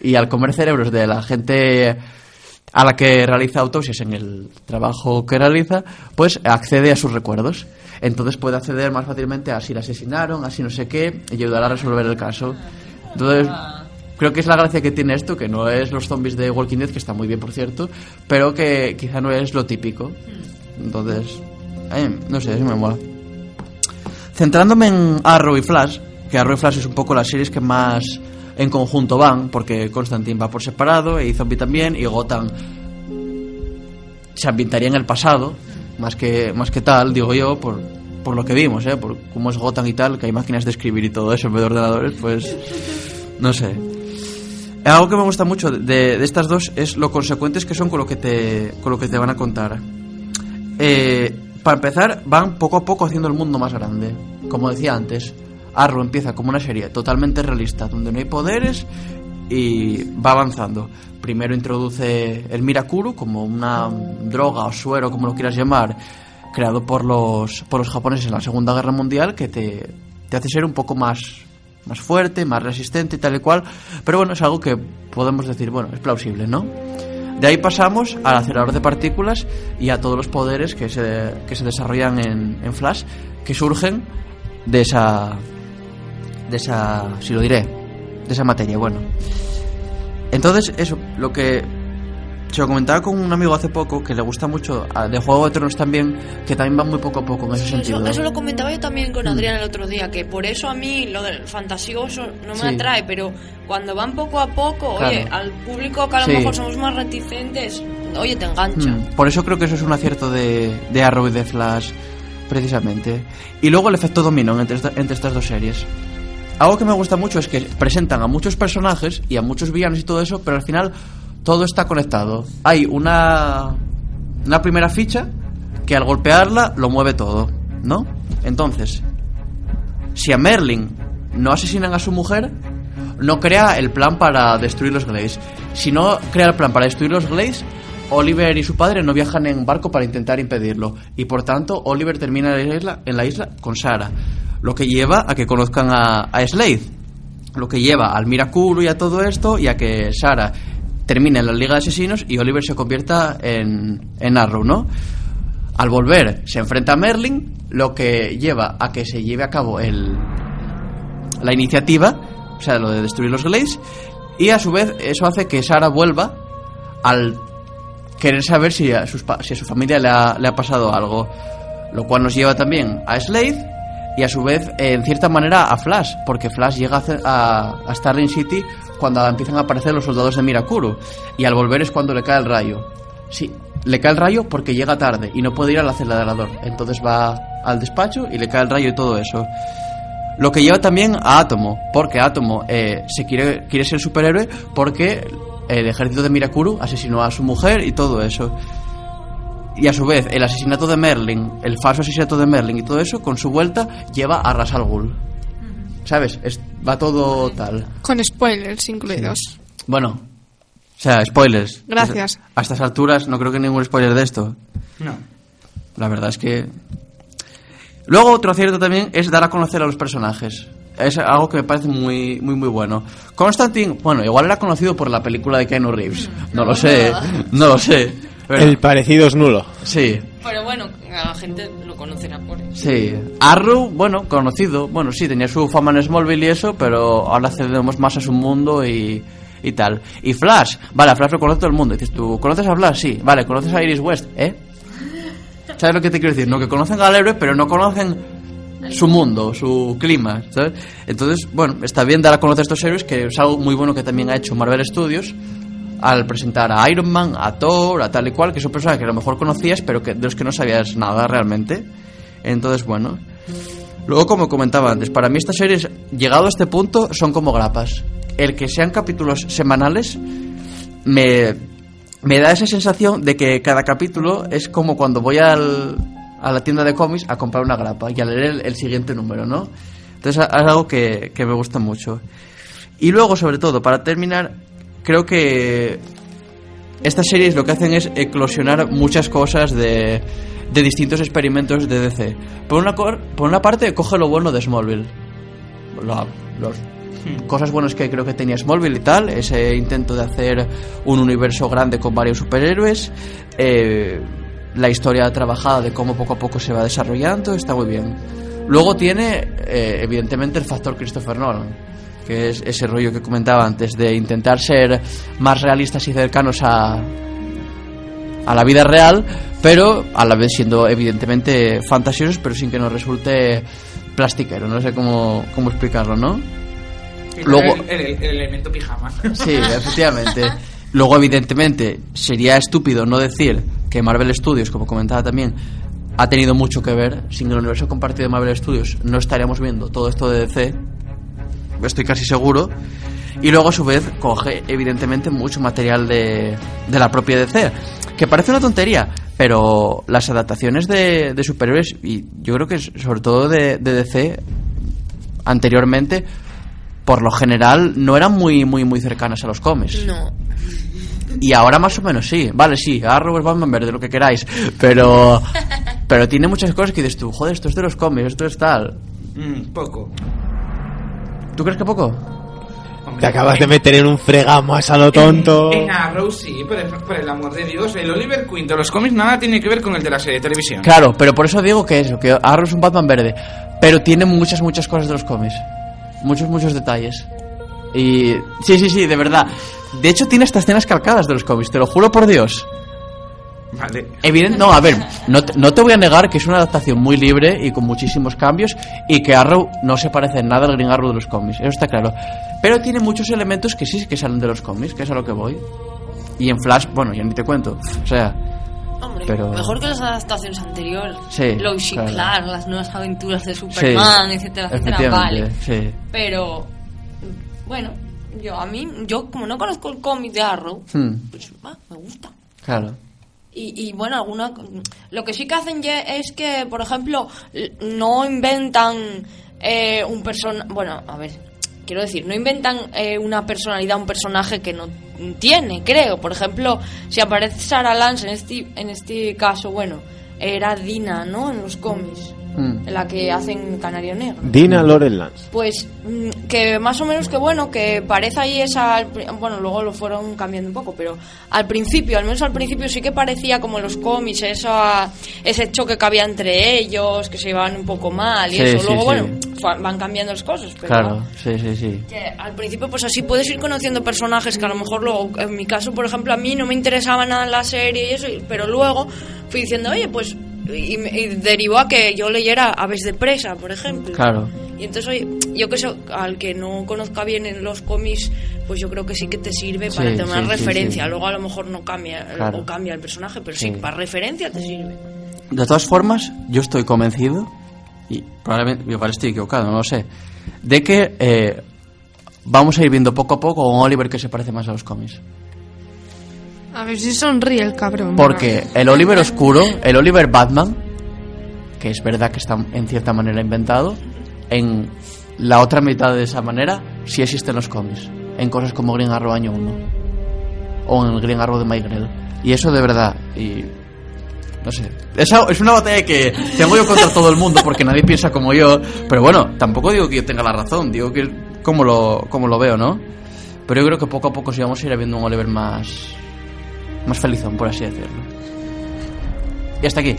y al comer cerebros de la gente a la que realiza autopsias en el trabajo que realiza, pues accede a sus recuerdos. Entonces puede acceder más fácilmente a si la asesinaron, a si no sé qué, y ayudar a resolver el caso. Entonces, creo que es la gracia que tiene esto, que no es los zombies de Walking Dead, que está muy bien, por cierto, pero que quizá no es lo típico. Entonces, eh, no sé, eso me mola. Centrándome en Arrow y Flash, que Arrow y Flash es un poco las series que más en conjunto van, porque Constantine va por separado, y Zombie también, y Gotham se ambientaría en el pasado, más que, más que tal, digo yo, por, por lo que vimos, ¿eh? por cómo es Gotham y tal, que hay máquinas de escribir y todo eso en vez de ordenadores, pues no sé. Algo que me gusta mucho de, de estas dos es lo consecuentes que son con lo que te, con lo que te van a contar. Eh, para empezar, van poco a poco haciendo el mundo más grande. Como decía antes, Arrow empieza como una serie totalmente realista, donde no hay poderes y va avanzando. Primero introduce el Mirakuru como una droga o suero, como lo quieras llamar, creado por los, por los japoneses en la Segunda Guerra Mundial, que te, te hace ser un poco más, más fuerte, más resistente y tal y cual. Pero bueno, es algo que podemos decir, bueno, es plausible, ¿no? De ahí pasamos al acelerador de partículas y a todos los poderes que se, que se desarrollan en, en Flash, que surgen de esa, de esa, si lo diré, de esa materia. Bueno, entonces eso, lo que se lo comentaba con un amigo hace poco que le gusta mucho a- de Juego de Tronos también, que también va muy poco a poco en ese sentido. Eso, eso lo comentaba yo también con Adrián el otro día, que por eso a mí lo del fantasioso no me Sí. atrae, pero cuando van poco a poco, Claro. oye, al público que a lo Sí. mejor somos más reticentes, oye, te engancha. Mm, Por eso creo que eso es un acierto de, de Arrow y de Flash, precisamente. Y luego el efecto dominó entre, entre estas dos series. Algo que me gusta mucho es que presentan a muchos personajes y a muchos villanos y todo eso, pero al final todo está conectado. Hay una, una primera ficha que al golpearla lo mueve todo, ¿no? Entonces, si a Merlin no asesinan a su mujer, no crea el plan para destruir los Glades. Si no crea el plan para destruir los Glades, Oliver y su padre no viajan en barco para intentar impedirlo. Y por tanto, Oliver termina en la isla, en la isla con Sara. Lo que lleva a que conozcan a, a Slade. Lo que lleva al Mirakuru y a todo esto y a que Sara termine en la Liga de Asesinos y Oliver se convierta en, en Arrow, ¿no? Al volver se enfrenta a Merlin, lo que lleva a que se lleve a cabo el, la iniciativa, o sea, lo de destruir los Glades, y a su vez eso hace que Sara vuelva al querer saber si a, sus si a su familia le ha, le ha pasado algo, lo cual nos lleva también a Slade y a su vez, en cierta manera, a Flash, porque Flash llega a, a, Starling City cuando empiezan a aparecer los soldados de Mirakuru, y al volver es cuando le cae el rayo. Sí, le cae el rayo porque llega tarde y no puede ir al acelerador, entonces va al despacho y le cae el rayo y todo eso. Lo que lleva también a Atomo, porque Atomo eh, se quiere, quiere ser superhéroe porque el ejército de Mirakuru asesinó a su mujer y todo eso. Y a su vez, el asesinato de Merlin, el falso asesinato de Merlin y todo eso, con su vuelta, lleva a Ras al Ghul. ¿Sabes? Es- va todo tal. Con spoilers incluidos. Bueno, o sea, spoilers. Gracias. A estas alturas no creo que ningún spoiler de esto. No. La verdad es que... Luego otro acierto también es dar a conocer a los personajes. Es algo que me parece muy, muy, muy bueno. Constantine, bueno, igual era conocido por la película de Keanu Reeves. No lo sé, no lo sé. Pero- El parecido es nulo. Sí, Pero bueno, la gente lo conocerá por eso. sí. Arrow, bueno, conocido. Bueno, sí, tenía su fama en Smallville y eso, pero ahora accedemos más a su mundo y, y tal. Y Flash, vale, a Flash lo conoce todo el mundo. Dices tú, ¿conoces a Flash? Sí. Vale, ¿conoces a Iris West? ¿Eh? ¿Sabes lo que te quiero decir? No, que conocen al héroe, pero no conocen su mundo, su clima, ¿sabes? Entonces, bueno, está bien dar a conocer estos héroes, que es algo muy bueno que también ha hecho Marvel Studios al presentar a Iron Man, a Thor, a tal y cual, que son personajes que a lo mejor conocías, pero que, de los que no sabías nada realmente. Entonces, bueno. Luego, como comentaba antes, para mí estas series, llegado a este punto, son como grapas. El que sean capítulos semanales me, da esa sensación de que cada capítulo es como cuando voy al, a la tienda de cómics a comprar una grapa y a leer el, siguiente número, ¿no? Entonces es algo que me gusta mucho. Y luego, sobre todo, para terminar, creo que estas series lo que hacen es eclosionar muchas cosas de, de distintos experimentos de DC. Por una, por una parte, coge lo bueno de Smallville. Lo- los cosas buenas que creo que tenía Smallville y tal, ese intento de hacer un universo grande con varios superhéroes, eh, la historia trabajada de cómo poco a poco se va desarrollando, está muy bien. Luego tiene, eh, evidentemente, el factor Christopher Nolan, que es ese rollo que comentaba antes, de intentar ser más realistas y cercanos a, a la vida real, pero a la vez siendo evidentemente fantasiosos, pero sin que nos resulte plastiquero, no sé cómo, cómo explicarlo, ¿no? Luego- El, el- el elemento pijama. Sí, efectivamente. Luego, evidentemente, sería estúpido no decir que Marvel Studios, como comentaba también, ha tenido mucho que ver. Sin el universo compartido de Marvel Studios no estaríamos viendo todo esto de DC. Estoy casi seguro. Y luego, a su vez, coge, evidentemente, mucho material de, de la propia DC. Que parece una tontería, pero las adaptaciones de, de superhéroes, y yo creo que sobre todo de, de DC, anteriormente, por lo general no eran muy, muy, muy cercanas a los cómics. No. Y ahora más o menos sí. Vale, sí, Arrow es Batman verde, lo que queráis. Pero, pero tiene muchas cosas que dices tú, joder, esto es de los cómics, esto es tal. Mm, poco. ¿Tú crees que poco? Te acabas de meter en un fregamo a lo tonto. En Arrow sí, por el, por el amor de Dios. El Oliver Queen de los cómics nada tiene que ver con el de la serie de televisión. Claro, pero por eso digo que eso, que Arrow es un Batman verde. Pero tiene muchas, muchas cosas de los cómics. Muchos, muchos detalles. Y. Sí, sí, sí, de verdad. De hecho, tiene estas escenas calcadas de los cómics, te lo juro por Dios. Vale. Evidente, no, a ver, no te, no te voy a negar que es una adaptación muy libre y con muchísimos cambios y que Arrow no se parece en nada al Green Arrow de los cómics, eso está claro. Pero tiene muchos elementos que sí que salen de los cómics, que es a lo que voy. Y en Flash, bueno, ya ni te cuento. O sea, Hombre, Pero- mejor que las adaptaciones anteriores. Sí, Lois y claro. Clark, las nuevas aventuras de Superman, sí, etcétera, etcétera. Vale. sí. Pero, bueno, yo a mí, yo como no conozco el cómic de Arrow, Hmm, pues ah, me gusta. claro. Y, y bueno, alguna, lo que sí que hacen ya es que, por ejemplo, no inventan eh, un person bueno, a ver, quiero decir, no inventan eh, una personalidad, un personaje que no tiene, creo. Por ejemplo, si aparece Sarah Lance en este, en este caso, bueno, era Dina, ¿no? En los cómics, Hmm. la que hacen Canario Negro. Dina Laurel Lance. Pues mm, que más o menos que bueno, que parece ahí esa... Bueno, luego lo fueron cambiando un poco, pero al principio, al menos al principio sí que parecía como los cómics, esa, ese choque que había entre ellos, que se llevaban un poco mal y Sí, eso. luego, sí. bueno, van cambiando las cosas, pero... Claro, sí, sí, sí. Que al principio pues así puedes ir conociendo personajes que a lo mejor luego, en mi caso por ejemplo a mí no me interesaba nada en la serie y eso, pero luego fui diciendo, oye pues, y, me- y derivó a que yo leyera Aves de Presa, por ejemplo. Claro. Y entonces, oye, yo que sé, al que no conozca bien en los cómics, pues yo creo que sí que te sirve para Sí, tener una sí, referencia. sí. Luego a lo mejor no cambia, Claro. o cambia el personaje, pero sí, para referencia te sirve. De todas formas, yo estoy convencido, y probablemente, igual estoy equivocado, no lo sé, de que eh, vamos a ir viendo poco a poco un Oliver que se parece más a los cómics. A ver si sonríe el cabrón. Porque el Oliver oscuro, el Oliver Batman, que es verdad que está en cierta manera inventado, en la otra mitad de esa manera sí existen los cómics, en cosas como Green Arrow año 1 o en el Green Arrow de Mike Grell. Y eso de verdad, y no sé, esa es una batalla que tengo yo contra todo el mundo porque nadie piensa como yo, pero bueno, tampoco digo que yo tenga la razón, digo que como lo, como lo veo, ¿no? Pero yo creo que poco a poco sí vamos a ir viendo un Oliver más más felizón, por así decirlo. Y hasta aquí.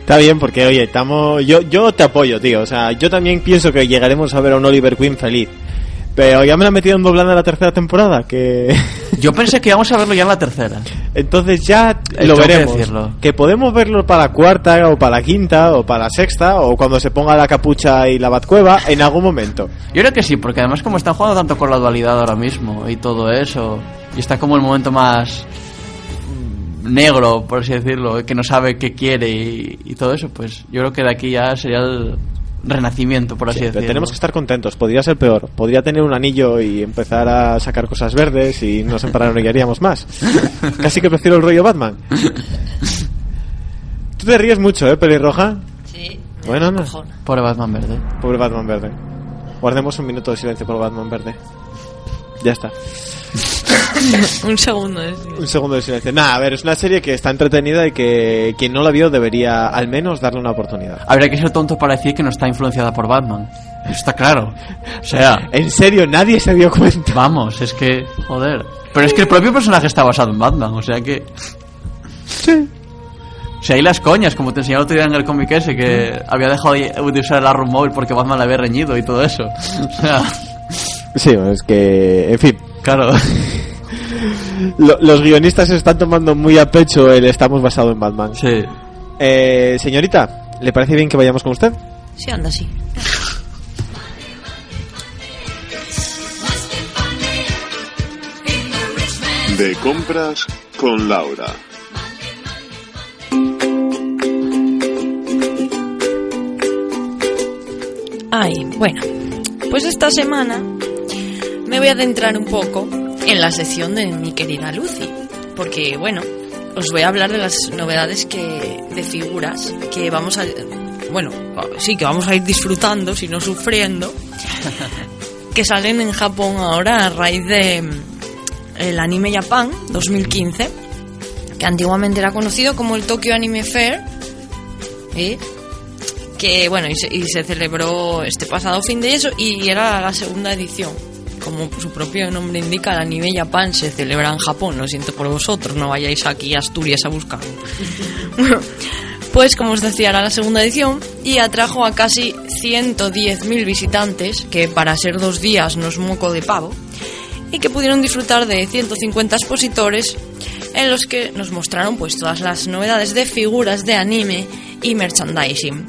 Está bien, porque oye, estamos. Yo, yo te apoyo, tío. O sea, yo también pienso que llegaremos a ver a un Oliver Queen feliz. Pero ya me la han metido en doblada la tercera temporada, que. Yo pensé que íbamos a verlo ya en la tercera. Entonces ya Eh, lo tengo que veremos. decirlo. Que podemos verlo para la cuarta, o para la quinta, o para la sexta, o cuando se ponga la capucha y la batcueva, en algún momento. Yo creo que sí, porque además como están jugando tanto con la dualidad ahora mismo y todo eso, y está como el momento más negro, por así decirlo, que no sabe qué quiere y, y todo eso, pues yo creo que de aquí ya sería el renacimiento, por así Sí, pero decirlo. tenemos que estar contentos. Podría ser peor. Podría tener un anillo y empezar a sacar cosas verdes y nos emparanoiaríamos más. Casi que prefiero el rollo Batman. Tú te ríes mucho, ¿eh, pelirroja? Sí. Bueno, no. Pobre Batman verde. Pobre Batman verde. Guardemos un minuto de silencio por Batman verde. Ya está. Un segundo, ¿eh? Un segundo de silencio. Nada, a ver, es una serie que está entretenida y que quien no la vio debería al menos darle una oportunidad. Habría que ser tonto para decir que no está influenciada por Batman. Eso está claro. O sea, En serio, nadie se dio cuenta. vamos, es que, joder. Pero es que el propio personaje está basado en Batman, o sea que... Sí. O sea, hay las coñas, como te enseñé el otro día en el cómic ese, que había dejado de usar el Arrow móvil porque Batman le había reñido y todo eso. O sea, Sí, es que, en fin. claro. Lo- los guionistas se están tomando muy a pecho el estamos basado en Batman. Sí. Eh, señorita, ¿le parece bien que vayamos con usted? Sí, anda así. De compras con Laura. Ay, bueno, pues esta semana me voy a adentrar un poco en la sección de mi querida Lucy, porque bueno, os voy a hablar de las novedades que de figuras que vamos a bueno, sí, que vamos a ir disfrutando, si no sufriendo, que salen en Japón ahora a raíz de mm, el Anime Japan 2015, que antiguamente era conocido como el Tokyo Anime Fair, ¿eh? que bueno, y se, y se celebró este pasado fin de eso y era la segunda edición. Como su propio nombre indica, el Anime Japan se celebra en Japón. Lo siento por vosotros, no vayáis aquí a Asturias a buscarlo. Bueno, pues como os decía, era la segunda edición y atrajo a casi 110.000 visitantes, que para ser dos días no es moco de pavo, y que pudieron disfrutar de 150 expositores en los que nos mostraron pues todas las novedades de figuras de anime y merchandising.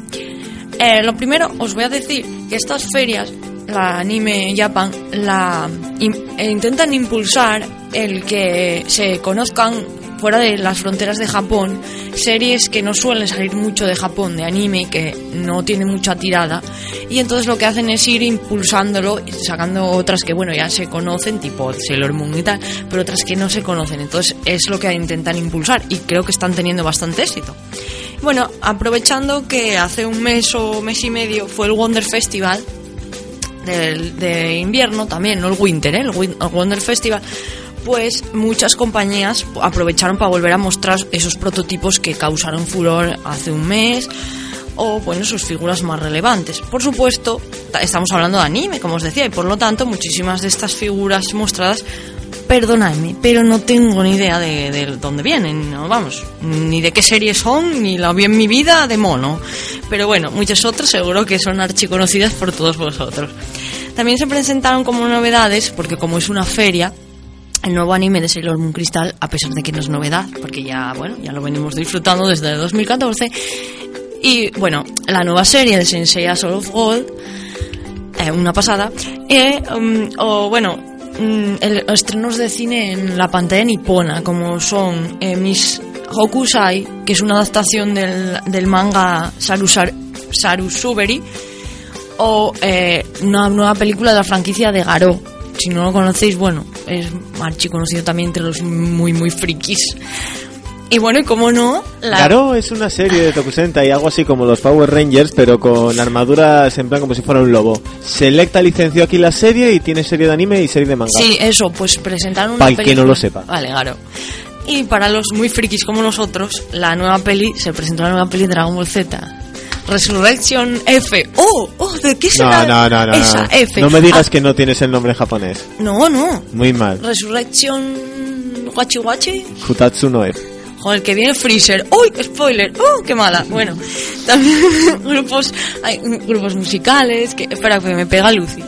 Eh, lo primero, os voy a decir que estas ferias, la Anime Japan, la im- eh, intentan impulsar el que se conozcan fuera de las fronteras de Japón series que no suelen salir mucho de Japón, de anime, que no tiene mucha tirada. Y entonces lo que hacen es ir impulsándolo, sacando otras que, bueno, ya se conocen, tipo Sailor Moon y tal, pero otras que no se conocen. Entonces es lo que intentan impulsar y creo que están teniendo bastante éxito. Bueno, aprovechando que hace un mes o mes y medio fue el Wonder Festival de invierno también, no el Winter, ¿eh? el, Win- el Wonder Festival, pues muchas compañías aprovecharon para volver a mostrar esos prototipos que causaron furor hace un mes o bueno, sus figuras más relevantes. Por supuesto, ta- estamos hablando de anime, como os decía, y por lo tanto muchísimas de estas figuras mostradas, perdonadme, pero no tengo ni idea de, de dónde vienen, no, vamos, ni de qué series son, ni la vi en mi vida de mono. Pero bueno, muchas otras seguro que son archiconocidas por todos vosotros. También se presentaron como novedades, porque como es una feria, el nuevo anime de Sailor Moon Crystal, a pesar de que no es novedad, porque ya, bueno, ya lo venimos disfrutando desde el 2014. Y bueno, la nueva serie de Sensei Soul of Gold, eh, una pasada. eh, um, o bueno, el- estrenos de cine en la pantalla nipona, como son eh, Miss Hokusai, que es una adaptación del, del manga Sarusar, Sarusuberi, o eh, una nueva película de la franquicia de Garou. Si no lo conocéis, bueno, es archi conocido también entre los muy, muy frikis. Y bueno, y como no, la... Claro, es una serie de Tokusenta y algo así como los Power Rangers, pero con armaduras en plan como si fuera un lobo. Selecta licenció aquí la serie y tiene serie de anime y serie de manga. Sí, eso, pues presentaron una Para el que película. no lo sepa. Vale, claro. Y para los muy frikis como nosotros, la nueva peli, se presentó la nueva peli de Dragon Ball Z. Resurrection F. ¡Oh! ¡Oh! ¿De qué No, será no, no, no. esa no. F? No me digas Ah, que no tienes el nombre japonés. No, no. Muy mal. Resurrection... Guachi Guachi. Futatsu no F. Joder, que viene Freezer. ¡Uy! Spoiler. ¡Oh! ¡Qué mala! Bueno, también grupos, hay grupos musicales. Que, espera, que me pega Lucy.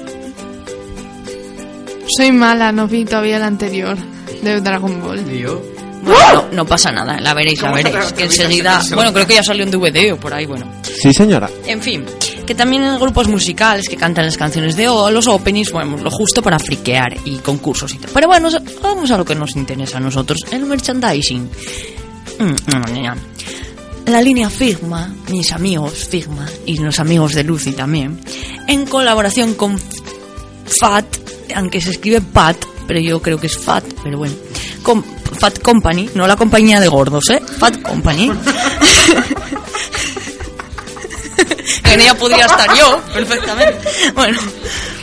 Soy mala, no vi todavía el anterior de Dragon Ball. Bueno, no, no pasa nada, la veréis, la ¿Cómo se veréis. Que enseguida. Bueno, creo que ya salió en DVD o por ahí, bueno. Sí, señora. En fin, que también hay grupos musicales que cantan las canciones de O, los openings, bueno, lo justo para friquear y concursos y tal. Pero bueno, vamos a lo que nos interesa a nosotros, el merchandising. Mm, mm. La línea Figma, mis amigos Figma y los amigos de Lucy también, en colaboración con FAT, aunque se escribe PAT, pero yo creo que es FAT, pero bueno, con Fat Company, no la compañía de gordos, ¿eh? Fat Company. en ella podría estar yo, perfectamente. Bueno.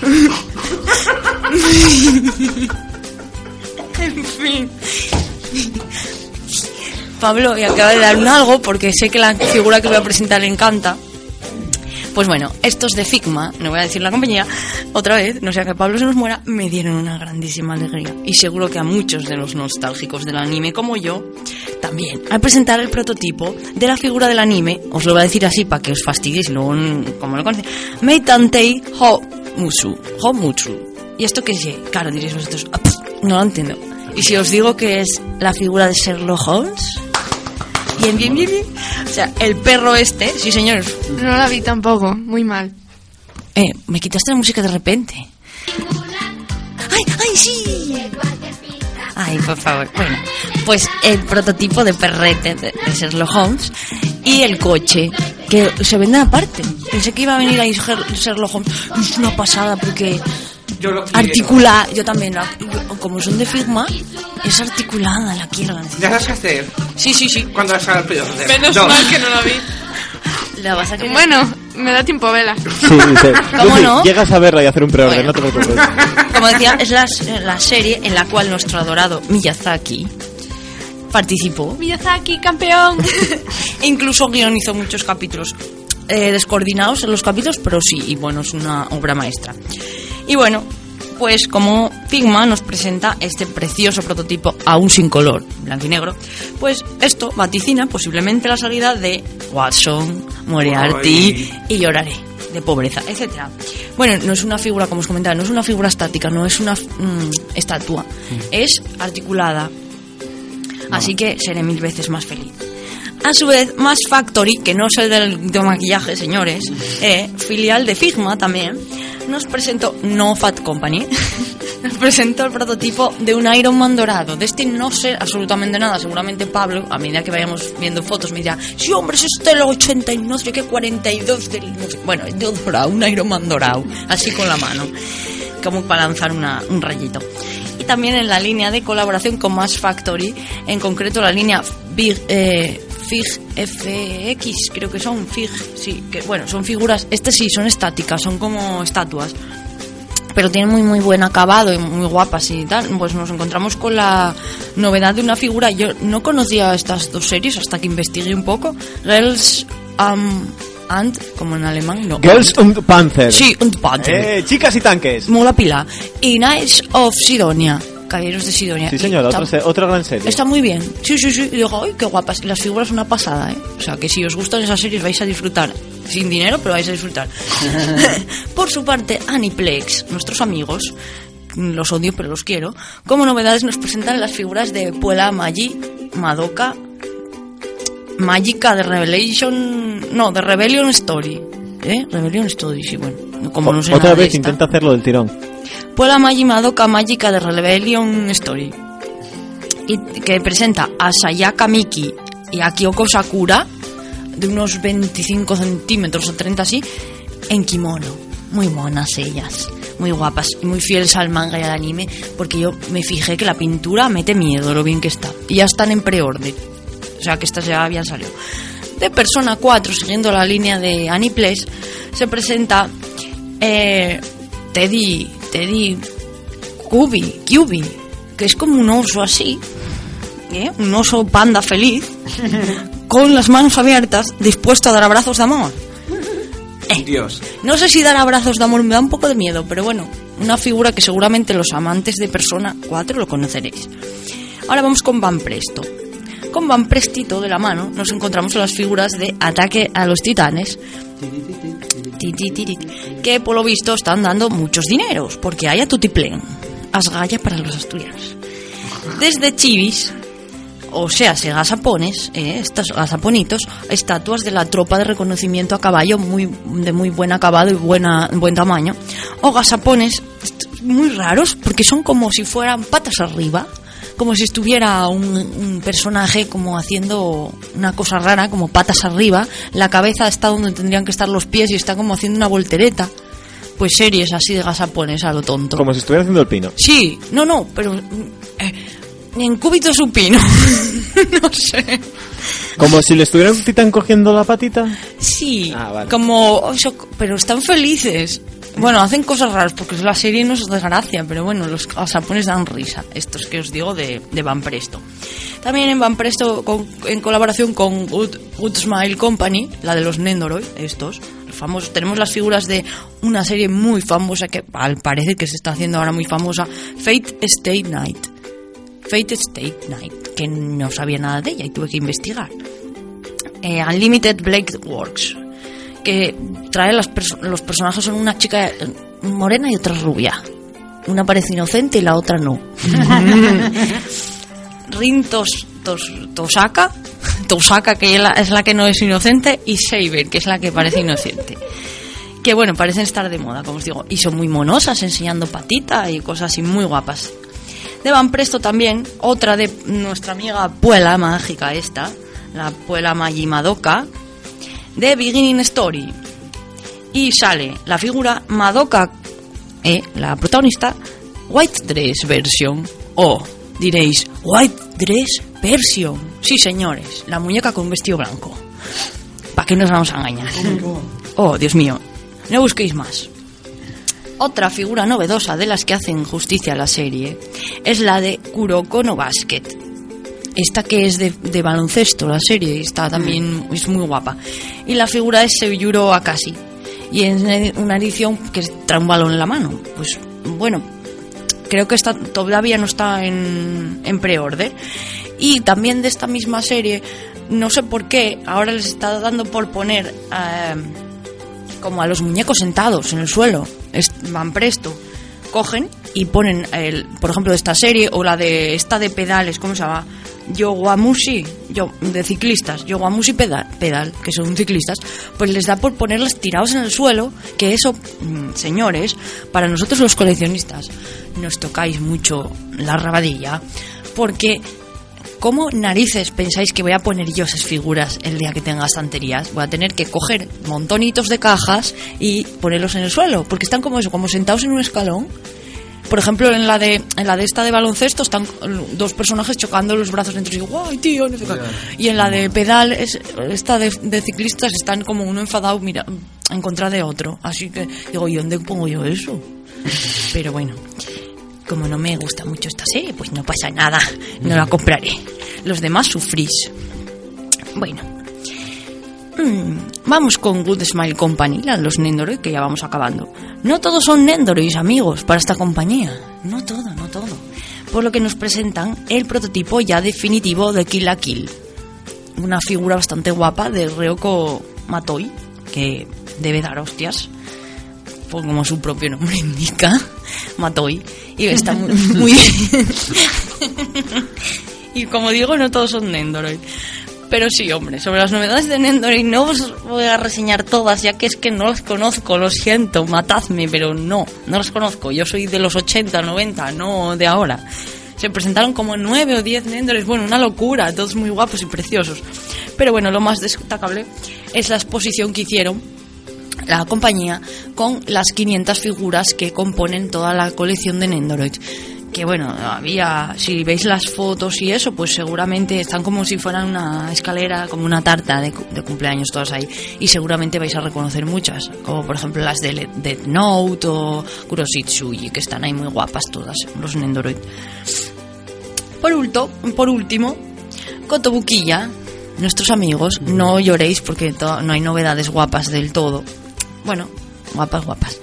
en fin. Pablo y acaba de dar un algo porque sé que la figura que voy a presentar le encanta. Pues bueno, estos de Figma, no voy a decir la compañía, otra vez, no sea que Pablo se nos muera, me dieron una grandísima alegría. Y seguro que a muchos de los nostálgicos del anime como yo, también. Al presentar el prototipo de la figura del anime, os lo voy a decir así para que os fastidiéis, luego, como lo conocéis, Meitantei Homutsu. Homutsu. ¿Y esto qué es? Claro, diréis vosotros, "Ah, pf, no lo entiendo. ¿Y si os digo que es la figura de Sherlock Holmes? Bien, bien, bien, bien. O sea, el perro este, sí señores. No la vi tampoco, muy mal. Eh, me quitaste la música de repente. ¡Ay, ay, sí! Ay, por favor. Bueno, pues el prototipo de perrete de, Sherlock Holmes y el coche, que se vende aparte. Pensé que iba a venir ahí Her- Sherlock Holmes. Es una pasada porque Yo lo quiero. articula, yo también, la- yo- como son de Figma, es articulada, la quiero, la. ¿Ya sabes qué hacer? Sí, sí, sí. Cuando salga el peor de Menos Dos. mal que no la vi. La vas a querer. Bueno, me da tiempo a verla. Sí, dice, ¿Cómo Lucy, no? llegas a verla y hacer un preorden, no te preocupes. Como decía, es la, la serie en la cual nuestro adorado Miyazaki participó. Miyazaki, campeón. Incluso guionizó muchos capítulos eh, descoordinados en los capítulos, pero sí, y bueno, es una obra maestra. Y bueno, pues como Figma nos presenta este precioso prototipo aún sin color, blanco y negro, pues esto vaticina posiblemente la salida de Watson, Moriarty y Lloraré de pobreza, etcétera. Bueno, no es una figura, como os comentaba, no es una figura estática, no es una mm, estatua, es articulada, Así que seré mil veces más feliz. A su vez, Mass Factory, que no es el de maquillaje, señores, eh, filial de Figma también, nos presentó, no Fat Company, nos presentó el prototipo de un Iron Man dorado. De este no sé absolutamente nada. Seguramente Pablo, a medida que vayamos viendo fotos, me dirá, sí, hombre, es este el 80 y no sé qué, 42 del... no sé". Bueno, yo dorado, un Iron Man dorado, así con la mano, como para lanzar una- un rayito y también en la línea de colaboración con Mass Factory, en concreto la línea Big, eh, Fig FX, creo que son Fig, sí, que bueno, son figuras, este sí, son estáticas, son como estatuas, pero tienen muy muy buen acabado y muy guapas y tal. Pues nos encontramos con la novedad de una figura, yo no conocía estas dos series hasta que investigué un poco, Girls um, and, como en alemán, no. Girls und Panzer. Sí, und Panzer. Eh, chicas y tanques. Mola pila. Y Knights of Sidonia. Caballeros de Sidonia. Sí, señora, está- otra, gran serie. Está muy bien. Sí, sí, sí. Y digo, ¡ay, qué guapas! Las figuras una pasada, ¿eh? O sea, que si os gustan esas series vais a disfrutar. Sin dinero, pero vais a disfrutar. Por su parte, Aniplex, nuestros amigos, los odio pero los quiero, como novedades nos presentan las figuras de Puela Magi, Madoka, Magica de Revelation... No, de Rebellion Story. ¿Eh? Rebellion Story, sí, bueno. Como no sé Otra nada de vez esta. intenta hacerlo del tirón. Puela Magi Madoka Magica de Rebellion Story. Y que presenta a Sayaka Miki y a Kyoko Sakura, de unos 25 centímetros o 30 así, en kimono. Muy monas ellas, muy guapas y muy fieles al manga y al anime, porque yo me fijé que la pintura mete miedo lo bien que está. Y ya están en preorden. O sea que estas ya habían salido. De Persona 4, siguiendo la línea de Aniplex, se presenta eh, Teddy, Teddy Cubi, Cubi, que es como un oso así, ¿eh? un oso panda feliz, con las manos abiertas, dispuesto a dar abrazos de amor. Dios. No sé si dar abrazos de amor me da un poco de miedo, pero bueno, una figura que seguramente los amantes de Persona 4 lo conoceréis. Ahora vamos con Van Presto. Con Van Prestito de la mano nos encontramos las figuras de Ataque a los Titanes, Ti, ti, ti, ti, que por lo visto están dando muchos dineros, porque hay a tutiplén, asgaya para los asturianos. Desde chivis, o sea, se gasapones, eh, estos gasaponitos, estatuas de la tropa de reconocimiento a caballo muy, de muy buen acabado y buena, buen tamaño, o gasapones muy raros, porque son como si fueran patas arriba, como si estuviera un, un personaje como haciendo una cosa rara, como patas arriba, la cabeza está donde tendrían que estar los pies y está como haciendo una voltereta. Pues series así de gasapones a lo tonto. Como si estuviera haciendo el pino. Sí, no, no, pero eh, en cúbito supino. no sé. Como si le estuviera un titán cogiendo la patita. Sí, Ah, vale. como pero están felices. Bueno, hacen cosas raras porque la serie no es de gracia, pero bueno, los gasapones dan risa. Estos que os digo de, Van Presto. También en Van Presto, con- en colaboración con Good, Good Smile Company, la de los Nendoroid, estos, los famosos. Tenemos las figuras de una serie muy famosa que al parecer que se está haciendo ahora muy famosa, Fate State Night. Fate State Night, que no sabía nada de ella y tuve que investigar. Eh, Unlimited Blade Works, que trae las los personajes son una chica eh, morena y otra rubia. Una parece inocente y la otra no. Rin Tos- Tos- Tosaka, Tosaka que es la, es la que no es inocente, y Saber, que es la que parece inocente. Que bueno, parecen estar de moda, como os digo, y son muy monosas, enseñando patita y cosas así muy guapas. De Van Presto también, otra de nuestra amiga Puela mágica esta, la Puela Magi De Beginning Story. Y sale la figura Madoka, eh, la protagonista, White Dress Version. O diréis, White Dress Version. Sí, señores, la muñeca con un vestido blanco. ¿Para qué nos vamos a engañar? Oh, Dios mío, no busquéis más. Otra figura novedosa de las que hacen justicia a la serie es la de Kuroko no Basket. Esta que es de, de baloncesto, la serie, está también es muy guapa. Y la figura es Seiyuro Akashi. Y es una edición que trae un balón en la mano. Pues bueno, creo que está, todavía no está en, en pre-order. Y también de esta misma serie, no sé por qué, ahora les está dando por poner eh, como a los muñecos sentados en el suelo. Es- van presto. Cogen y ponen, el, por ejemplo, de esta serie o la de esta de pedales, ¿cómo se llama? Yoguamushi, yo, de ciclistas, Yoguamushi pedal, pedal, que son ciclistas, pues les da por ponerlas tirados en el suelo, que eso, mm, señores, para nosotros los coleccionistas, nos tocáis mucho la rabadilla, porque ¿Cómo narices pensáis que voy a poner yo esas figuras el día que tenga estanterías? Voy a tener que coger montonitos de cajas y ponerlos en el suelo, porque están como eso, como sentados en un escalón. Por ejemplo, en la de en la de esta de baloncesto están dos personajes chocando los brazos entre sí, guay, tío, no sé qué". Y en la de pedal es, esta de, de ciclistas están como uno enfadado, mira, en contra de otro. Así que digo, ¿y dónde pongo yo eso? Pero bueno, como no me gusta mucho esta serie, pues no pasa nada, no la compraré. Los demás sufrís. Bueno, vamos con Good Smile Company, la de los Nendoroid, que ya vamos acabando. No todos son Nendoroids, amigos, para esta compañía. No todo, no todo. Por lo que nos presentan el prototipo ya definitivo de Kill la Kill. Una figura bastante guapa de Ryoko Matoi, que debe dar hostias pues como su propio nombre indica, Matoi, y está muy, muy y como digo, no todos son Nendoroid. Pero sí, hombre, sobre las novedades de Nendoroid no os voy a reseñar todas, ya que es que no las conozco, lo siento, matadme, pero no, no las conozco. Yo soy de los 80, 90, no de ahora. Se presentaron como nueve o diez Nendoroids, bueno, una locura, todos muy guapos y preciosos. Pero bueno, lo más destacable es la exposición que hicieron la compañía con las 500 figuras que componen toda la colección de Nendoroid. Que bueno, había, si veis las fotos y eso, pues seguramente están como si fueran una escalera, como una tarta de, cu- de cumpleaños todas ahí. Y seguramente vais a reconocer muchas, como por ejemplo las de Death Note o Kuroshitsuji, que están ahí muy guapas todas, los Nendoroid. Por, ulto, por último, Kotobukiya, nuestros amigos, no lloréis porque no hay novedades guapas del todo. Bueno, guapas, guapas.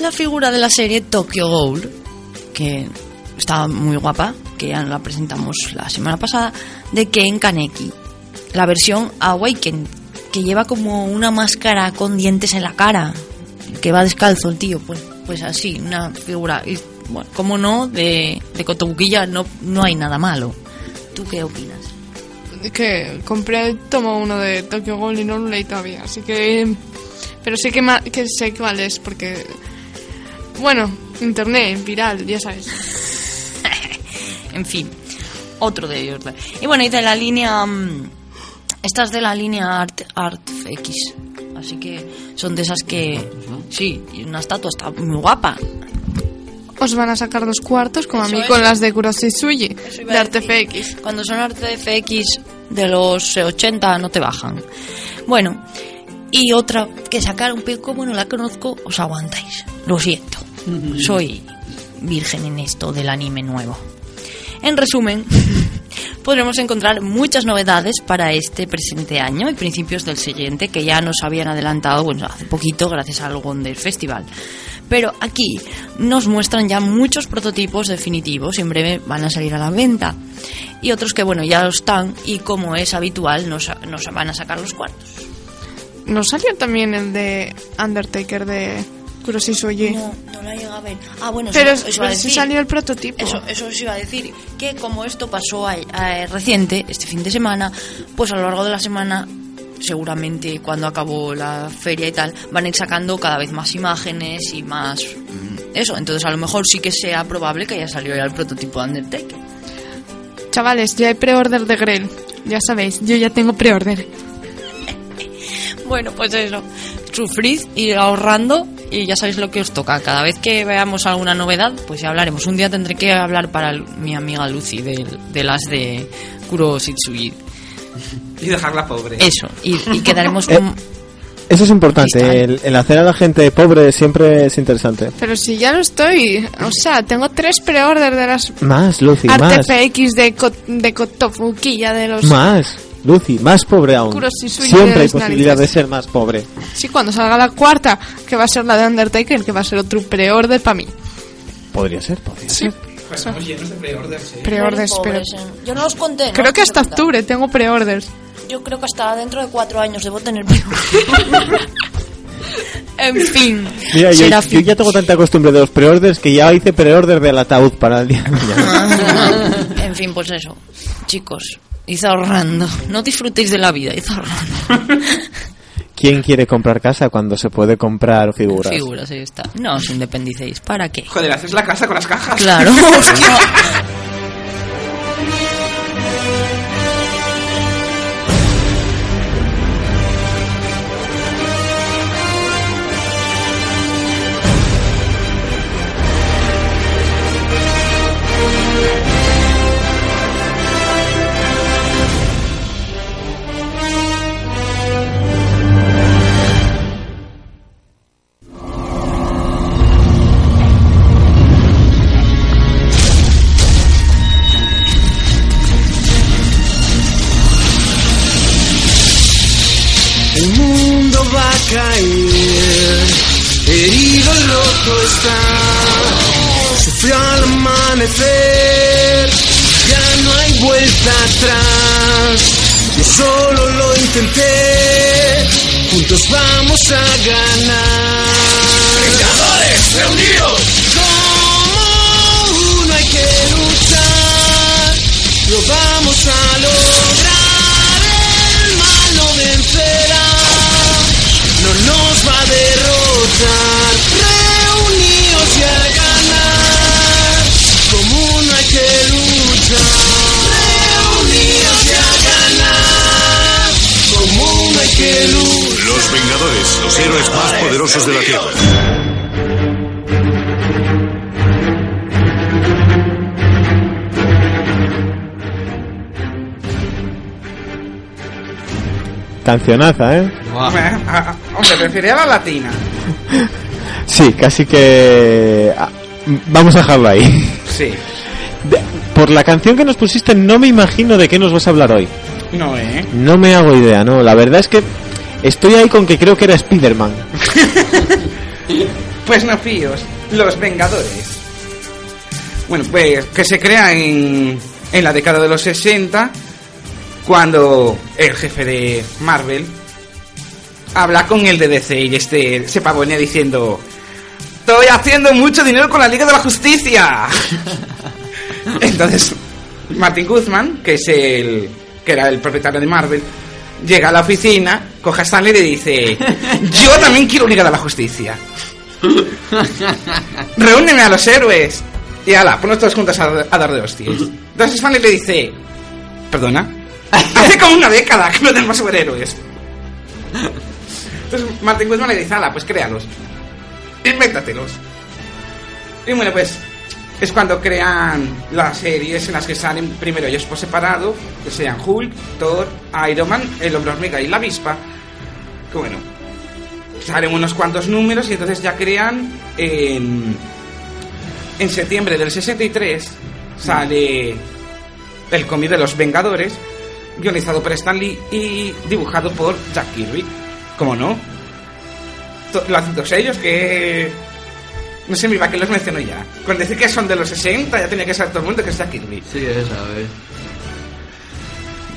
La figura de la serie Tokyo Ghoul, que está muy guapa, que ya la presentamos la semana pasada, de Ken Kaneki. La versión Awaken, que lleva como una máscara con dientes en la cara, que va descalzo el tío, pues, pues así, una figura. Y, bueno, como no, de, de Kotobukiya no, no hay nada malo. ¿Tú qué opinas? que compré tomo uno de Tokyo Ghoul y no lo leí todavía, así que... Pero sí que, que sé cuál es, porque... Bueno, internet, viral, ya sabes. en fin, otro de ellos. Y bueno, y de la línea. mm, Esta es de la línea Art, Art X. Así que son de esas que. Sí, y una estatua está muy guapa. Os van a sacar dos cuartos, como a mí es. con las de Kuroshitsuji, iba de a Artefx. Cuando son Arte FX de los eh, 80 no te bajan. Bueno, y otra que sacaron, pero como no la conozco, os aguantáis. Lo siento. Soy virgen en esto del anime nuevo. En resumen, podremos encontrar muchas novedades para este presente año y principios del siguiente que ya nos habían adelantado bueno, hace poquito gracias al Wonder Festival. Pero aquí nos muestran ya muchos prototipos definitivos y en breve van a salir a la venta. Y otros que, bueno, ya lo están y como es habitual nos, nos van a sacar los cuartos. ¿No salió también el de Undertaker de Kuroshitsuji? No, no la llega a ver. Ah, bueno, Pero, eso, eso pero sí salió el prototipo. Eso, eso os iba a decir, que como esto pasó a- a- reciente, este fin de semana, pues a lo largo de la semana, seguramente cuando acabó la feria y tal, van a ir sacando cada vez más imágenes y más... mm, Eso, entonces a lo mejor sí que sea probable que haya salido ya el prototipo de Undertaker. Chavales, ya hay pre-order de Grell. Ya sabéis, yo ya tengo pre-order. Bueno, pues eso, sufrid, ir ahorrando y ya sabéis lo que os toca. Cada vez que veamos alguna novedad, pues ya hablaremos. Un día tendré que hablar para mi amiga Lucy de, de las de Kuro Shitsuji. Y dejarla pobre. Eso, y, y quedaremos Eh, con... Eso es importante, el, el hacer a la gente pobre siempre es interesante. Pero si ya lo estoy. O sea, tengo tres pre-order de las Más, Lucy, más. RTPX de, Ko- de Kotofuki, ya de los... Más, Lucy, más pobre aún. Siempre hay posibilidad de ser más pobre. Sí, cuando salga la cuarta, que va a ser la de Undertaker, que va a ser otro pre-order para mí. Podría ser, podría Sí. Pues estamos llenos de pre-orders, ¿eh? Pre-orders, pero... Yo no los conté, ¿no? Creo que hasta octubre tengo pre-orders. Yo creo que hasta dentro de cuatro años debo tener pre-orders. en fin. Mira, yo, ya tengo tanta costumbre de los preorders que ya hice preorder del ataúd para el día de mañana. en fin, pues eso. Chicos, id ahorrando. No disfrutéis de la vida, id ahorrando. ¿Quién quiere comprar casa cuando se puede comprar figuras? Figuras, ahí está. No os independicéis. ¿Para qué? Joder, haces la casa con las cajas. Claro, hostia. Cancionaza, ¿eh? Hombre, prefería la latina. Sí, casi que... ah, Vamos a dejarlo ahí. Sí. De- Por la canción que nos pusiste no me imagino de qué nos vas a hablar hoy. No, ¿eh? No me hago idea, ¿no? La verdad es que estoy ahí con que creo que era Spider-Man. Pues no fíos, los Vengadores. Bueno, pues que se crea en, en la década de los 60, cuando el jefe de Marvel habla con el de DC y este se pavonea diciendo: Estoy haciendo mucho dinero con la Liga de la Justicia. Entonces, Martin Guzman, que es el que era el propietario de Marvel, llega a la oficina, coge a Stanley y le dice: Yo también quiero Liga de la Justicia. Reúneme a los héroes. Y ala, ponnos todos juntos a, a dar de hostias. Entonces Stanley le dice: Perdona. Hace como una década que no tenemos superhéroes. Entonces Martin Guzman le dice: Ala, pues créalos. Invéntatelos. Y bueno, pues es cuando crean las series en las que salen primero ellos por separado, que sean Hulk, Thor, Iron Man, el Hombre Hormiga y la Avispa. Que bueno, salen unos cuantos números y entonces ya crean en, en septiembre del 63 sale el cómic de los Vengadores, guionizado por Stan Lee y dibujado por Jack Kirby. ¿Cómo no? Lo hacen todos ellos que... No sé, mi que los menciono ya. Con decir que son de los 60 ya tenía que saber todo el mundo que es Jack Kirby. Sí, esa, ¿ves?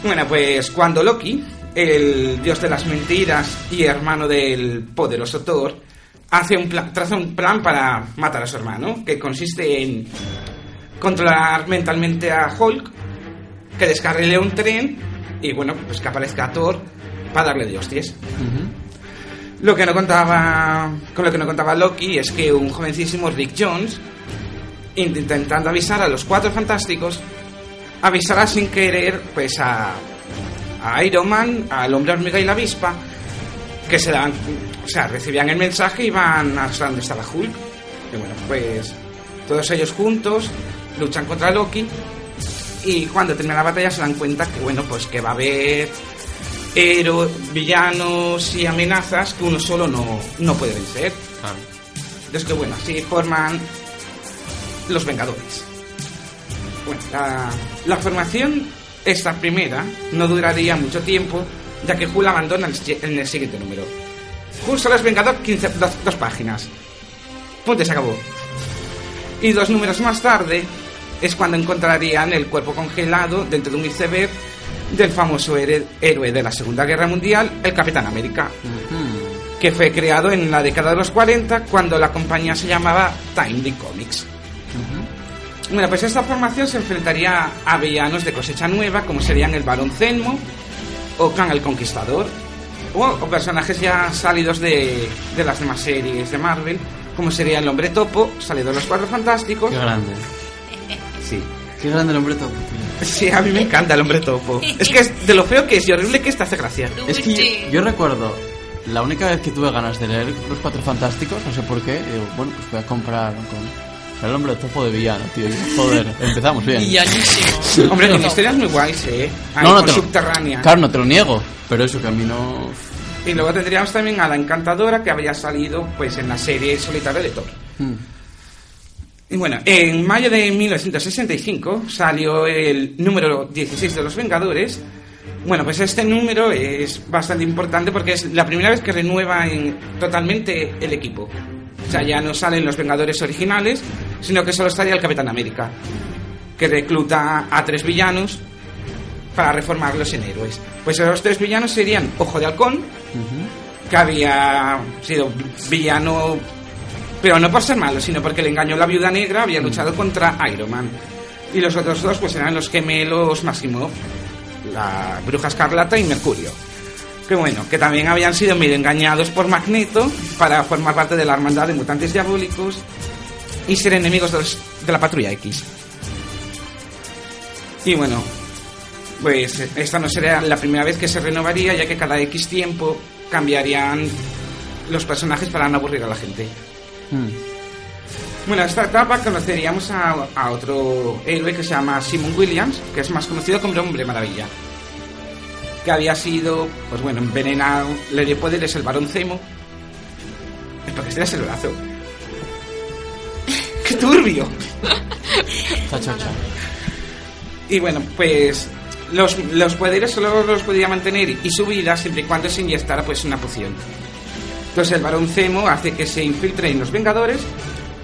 Bueno, pues cuando Loki, el dios de las mentiras y hermano del poderoso Thor, hace un plan, traza un plan para matar a su hermano, que consiste en controlar mentalmente a Hulk, que descarrile un tren y bueno, pues que aparezca Thor para darle de hostias. Lo que no contaba, con lo que no contaba Loki es que un jovencísimo Rick Jones, int- intentando avisar a los cuatro fantásticos, avisará sin querer pues a, a Iron Man, al hombre hormiga y la avispa, que se dan, o sea, recibían el mensaje y van hasta donde estaba Hulk. Y bueno, pues todos ellos juntos luchan contra Loki y cuando termina la batalla se dan cuenta que, bueno, pues que va a haber héroes, villanos y amenazas que uno solo no, no puede vencer. Entonces que, bueno, así forman los Vengadores. Bueno, la, la formación, esta primera, no duraría mucho tiempo, ya que Hulk abandona el en el siguiente número. Hulk solo es Vengador 15, dos, dos páginas. Punto, se acabó. Y dos números más tarde es cuando encontrarían el cuerpo congelado dentro de un iceberg del famoso héroe de la Segunda Guerra Mundial, el Capitán América, que fue creado en la década de los 40 cuando la compañía se llamaba Timely Comics. Bueno, pues esta formación se enfrentaría a villanos de cosecha nueva, como serían el Barón Zenmo o Khan el Conquistador, o, o personajes ya salidos de, de las demás series de Marvel, como sería el Hombre Topo, salido de los Cuatro Fantásticos. Qué grande. Sí. Qué grande el hombre topo, tío. Sí, a mí me encanta el Hombre Topo. Es que es de lo feo que es y horrible que es, te hace gracia. Es que yo, yo recuerdo la única vez que tuve ganas de leer Los Cuatro Fantásticos, no sé por qué, digo, bueno, pues voy a comprar con el hombre topo de villano, tío. Y, joder, empezamos bien. Villanísimo. Hombre, con historias muy guays, ¿eh? Ahí No, no te lo- subterránea. Claro, no te lo niego, pero eso que a mí no... Y luego tendríamos también a la Encantadora que había salido pues en la serie solitaria de Thor. Hmm. Y bueno, en mayo de 1965 salió el número 16 de Los Vengadores. Bueno, pues este número es bastante importante porque es la primera vez que renueva en- totalmente el equipo. O sea, ya no salen los Vengadores originales, sino que solo estaría el Capitán América, que recluta a tres villanos para reformarlos en héroes. Pues esos tres villanos serían Ojo de Halcón, que había sido villano, pero no por ser malo, sino porque le engañó la viuda negra, había luchado contra Iron Man. Y los otros dos pues eran los gemelos Maximoff, la bruja escarlata y Mercurio. Que bueno, que también habían sido medio engañados por Magneto para formar parte de la hermandad de mutantes diabólicos y ser enemigos de, los- de la patrulla X. Y bueno, pues esta no sería la primera vez que se renovaría, ya que cada X tiempo cambiarían los personajes para no aburrir a la gente. Bueno, en esta etapa conoceríamos a, a otro héroe que se llama Simon Williams, que es más conocido como el Hombre Maravilla. Que había sido, pues bueno, envenenado, le dio poderes el Barón Zemo. Porque este es el brazo. ¡Qué turbio! Y bueno, pues los, los poderes solo los podía mantener y su vida siempre y cuando se inyectara pues una poción. Entonces el varón Zemo hace que se infiltre en los Vengadores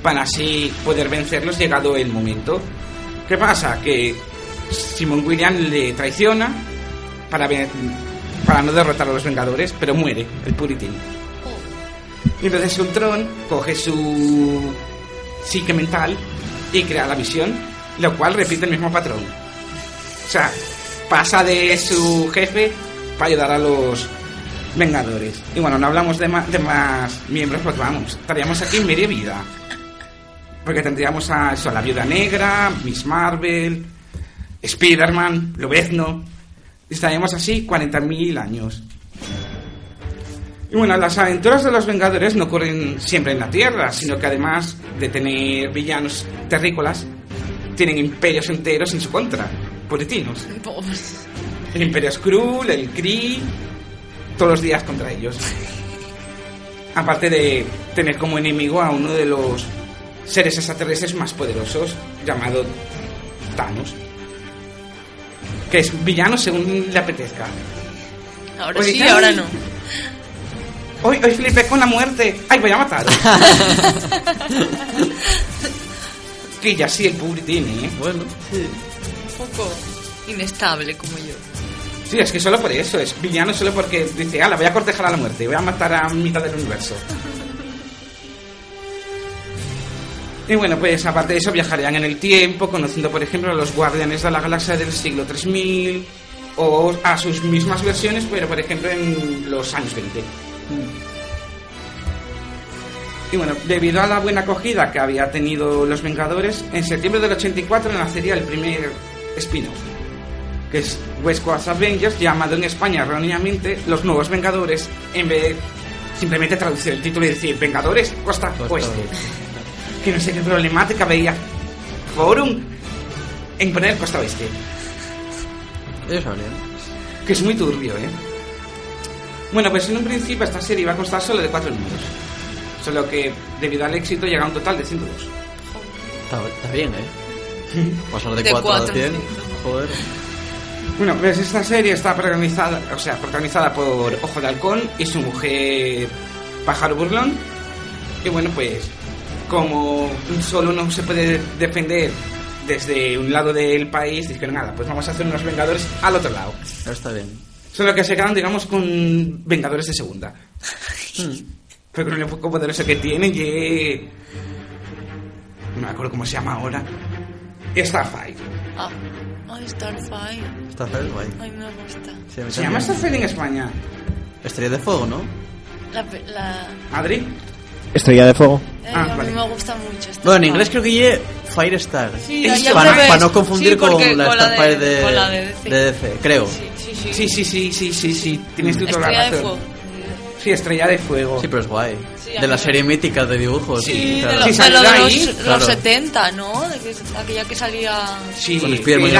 para así poder vencerlos llegado el momento. ¿Qué pasa? Que Simon William le traiciona para, para no derrotar a los Vengadores, pero muere el Puritín. Y entonces Ultron coge su psique mental y crea la visión, lo cual repite el mismo patrón. O sea, pasa de su jefe para ayudar a los Vengadores. Y bueno, no hablamos de, de más miembros porque vamos, estaríamos aquí media vida. Porque tendríamos a, eso, a la Viuda Negra, Miss Marvel, Spider-Man, Lobezno. Estaríamos así 40.000 años. Y bueno, las aventuras de los Vengadores no ocurren siempre en la Tierra, sino que además de tener villanos terrícolas, tienen imperios enteros en su contra, puritinos. El Imperio Skrull, el Kree, todos los días contra ellos. Aparte de tener como enemigo a uno de los seres extraterrestres más poderosos, llamado Thanos. Que es villano según le apetezca. Ahora Oye, sí, ahora no. Hoy, hoy flipé con la muerte. ¡Ay, voy a matar! que ya sí, el pobre tiene, ¿eh? Bueno, sí. Un poco inestable como yo. Sí, es que solo por eso. Es villano solo porque dice, ala, voy a cortejar a la muerte. Voy a matar a mitad del universo. Y bueno, pues aparte de eso viajarían en el tiempo, conociendo por ejemplo a los guardianes de la galaxia del siglo 3000 o a sus mismas versiones, pero por ejemplo en los años 20. Y bueno, debido a la buena acogida que había tenido Los Vengadores, en septiembre del 84 nacería el primer spin-off, que es West Coast Avengers, llamado en España erróneamente Los Nuevos Vengadores, en vez de simplemente traducir el título y decir Vengadores Costa Oeste. Que no sé qué problemática veía Forum. en poner costa oeste. Ellos sabrían. Que es muy turbio, ¿eh? Bueno, pues en un principio esta serie iba a costar solo de cuatro números. Solo que debido al éxito llega a un total de 102. Está, está bien, ¿eh? Pasar de De 4 a cuatro, 100. sí. Joder. Bueno, pues esta serie está protagonizada, o sea, protagonizada por Ojo de Halcón y su mujer Pájaro Burlón. Y bueno, pues como solo no se puede defender desde un lado del país, dijeron nada, pues vamos a hacer unos Vengadores al otro lado. Pero está bien. Solo que se quedan, digamos, con Vengadores de segunda. Pero con el poco poderoso que tienen y... No me acuerdo cómo se llama ahora. Starfire. Ah, ay, Starfire. Está feo, guay. Ay, me gusta. Sí, Se llama Starfire en España. Estrella de fuego, ¿no? La, pe- la, ¿Adri? Estrella de fuego. eh, Ah, a mí vale. me gusta mucho. Starfire. Bueno, en inglés creo que ye Firestar. Sí, Es para, para no confundir Sí, con la con Starfire de- de, con la de DC. de DC, creo. Sí, sí, sí. Sí, sí, sí, sí, sí, sí. Tienes tú toda la Estrella de razón. fuego. Sí, Estrella de Fuego. Sí, pero es guay. Sí, de la serie mítica de dibujos. Sí, claro. de, lo, Sí, de salió lo de ahí, los, claro. los 70, ¿no? De que, aquella que salía Sí, Con Spiderman y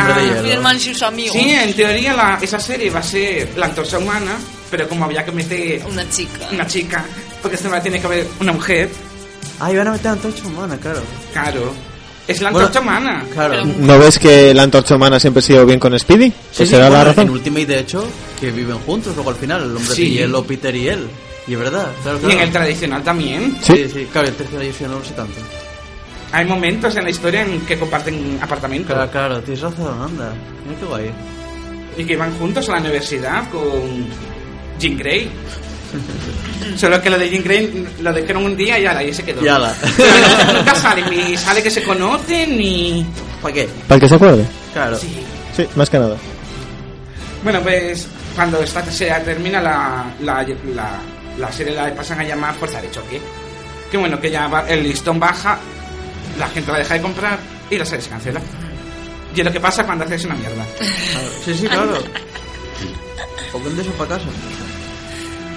era- sus amigos. Sí, en teoría la- esa serie va a ser la antorcha humana, pero como había que meter Una chica. una chica, porque siempre tiene que haber una mujer, Ah, iban a meter a Antorcha Humana, claro. claro. Es la Bueno, antorcha humana. Claro. ¿No ves que la antorcha humana siempre ha sido bien con Speedy? Sí, Pues sí, será la razón. En Ultimate, de hecho, que viven juntos luego al final, el hombre Sí. de hielo, Peter y él. Y es verdad, claro, Y en el tradicional también. Sí. Sí, claro, el sí no lo sé tanto. Hay momentos en la historia en que comparten apartamento Claro, claro, tienes razón, anda. Mira qué guay. y que van juntos a la universidad con Jean Grey. Solo que lo de Jean Grey lo dijeron un día y ala, y se quedó. Y ala. Pero nunca sale, ni sale que se conocen, ni... ¿Para qué? Para el que se acuerde. Claro. Sí. Sí, más que nada. Bueno, pues cuando esta serie termina, la, la, la, la serie la pasan a llamar Fuerza de Choque. Que bueno, que ya va- el listón baja, la gente la deja de comprar y la serie se cancela. Y es lo que pasa cuando haces una mierda. Claro. Sí, sí, claro. O vende eso para casa.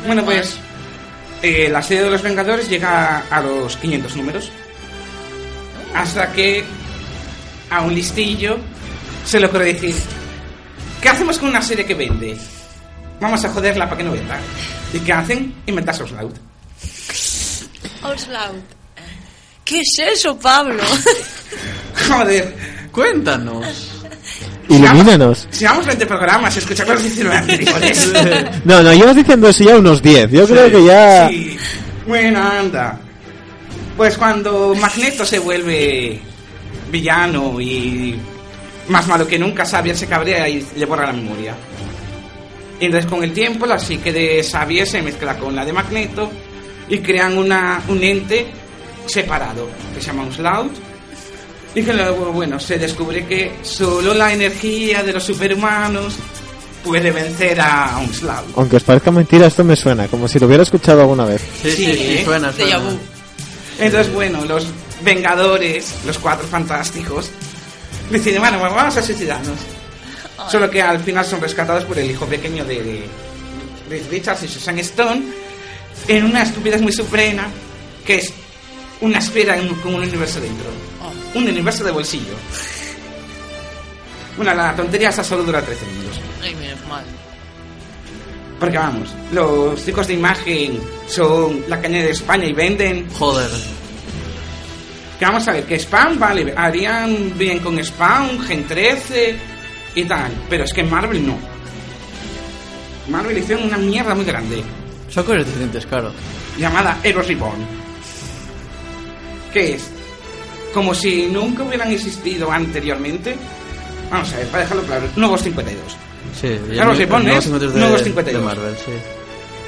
Bueno, pues eh, la serie de los Vengadores llega a los 500 números. Hasta que a un listillo se le ocurre decir, ¿qué hacemos con una serie que vende? Vamos a joderla para que no venda. ¿Y qué hacen? Inventarse Loud. Oxloud. ¿Qué es eso, Pablo? Joder. Cuéntanos. Ilumínanos. Si vamos 20 programas, escuchamos los 19 anteriores. No, no, llevas diciendo eso ya unos 10. Yo creo que ya... Sí. Bueno, anda. Pues cuando Magneto se vuelve villano y más malo que nunca, Xavier se cabrea y le borra la memoria. Y entonces con el tiempo la psique de Xavier se mezcla con la de Magneto y crean una, un ente separado que se llama Unslaut. Y que luego, bueno, se descubre que solo la energía de los superhumanos puede vencer a Unslaut. Aunque os parezca mentira, esto me suena, como si lo hubiera escuchado alguna vez. Sí, sí, Sí, sí, suena, suena. Entonces, bueno, los Vengadores, los cuatro fantásticos, deciden, bueno, pues vamos a suicidarnos. Solo que al final son rescatados por el hijo pequeño de Reed Richards y Susan Stone en una estupidez muy suprema que es una esfera en- con un universo dentro. Un universo de bolsillo. Bueno, la tontería esa solo dura 13 minutos. Ay, menos mal. Porque vamos, los chicos de imagen son la caña de España y venden Joder. Que vamos a ver, que Spawn, vale, harían bien con Spawn, Gen 13 y tal, pero es que Marvel no. Marvel hicieron una mierda muy grande, Son cosas diferentes, claro. llamada Heroes Reborn. ¿Qué es? Como si nunca hubieran existido anteriormente. Vamos a ver, para dejarlo claro, nuevos 52. Sí, ¿eh? cincuentos de, Nuevos 52. de Marvel, sí.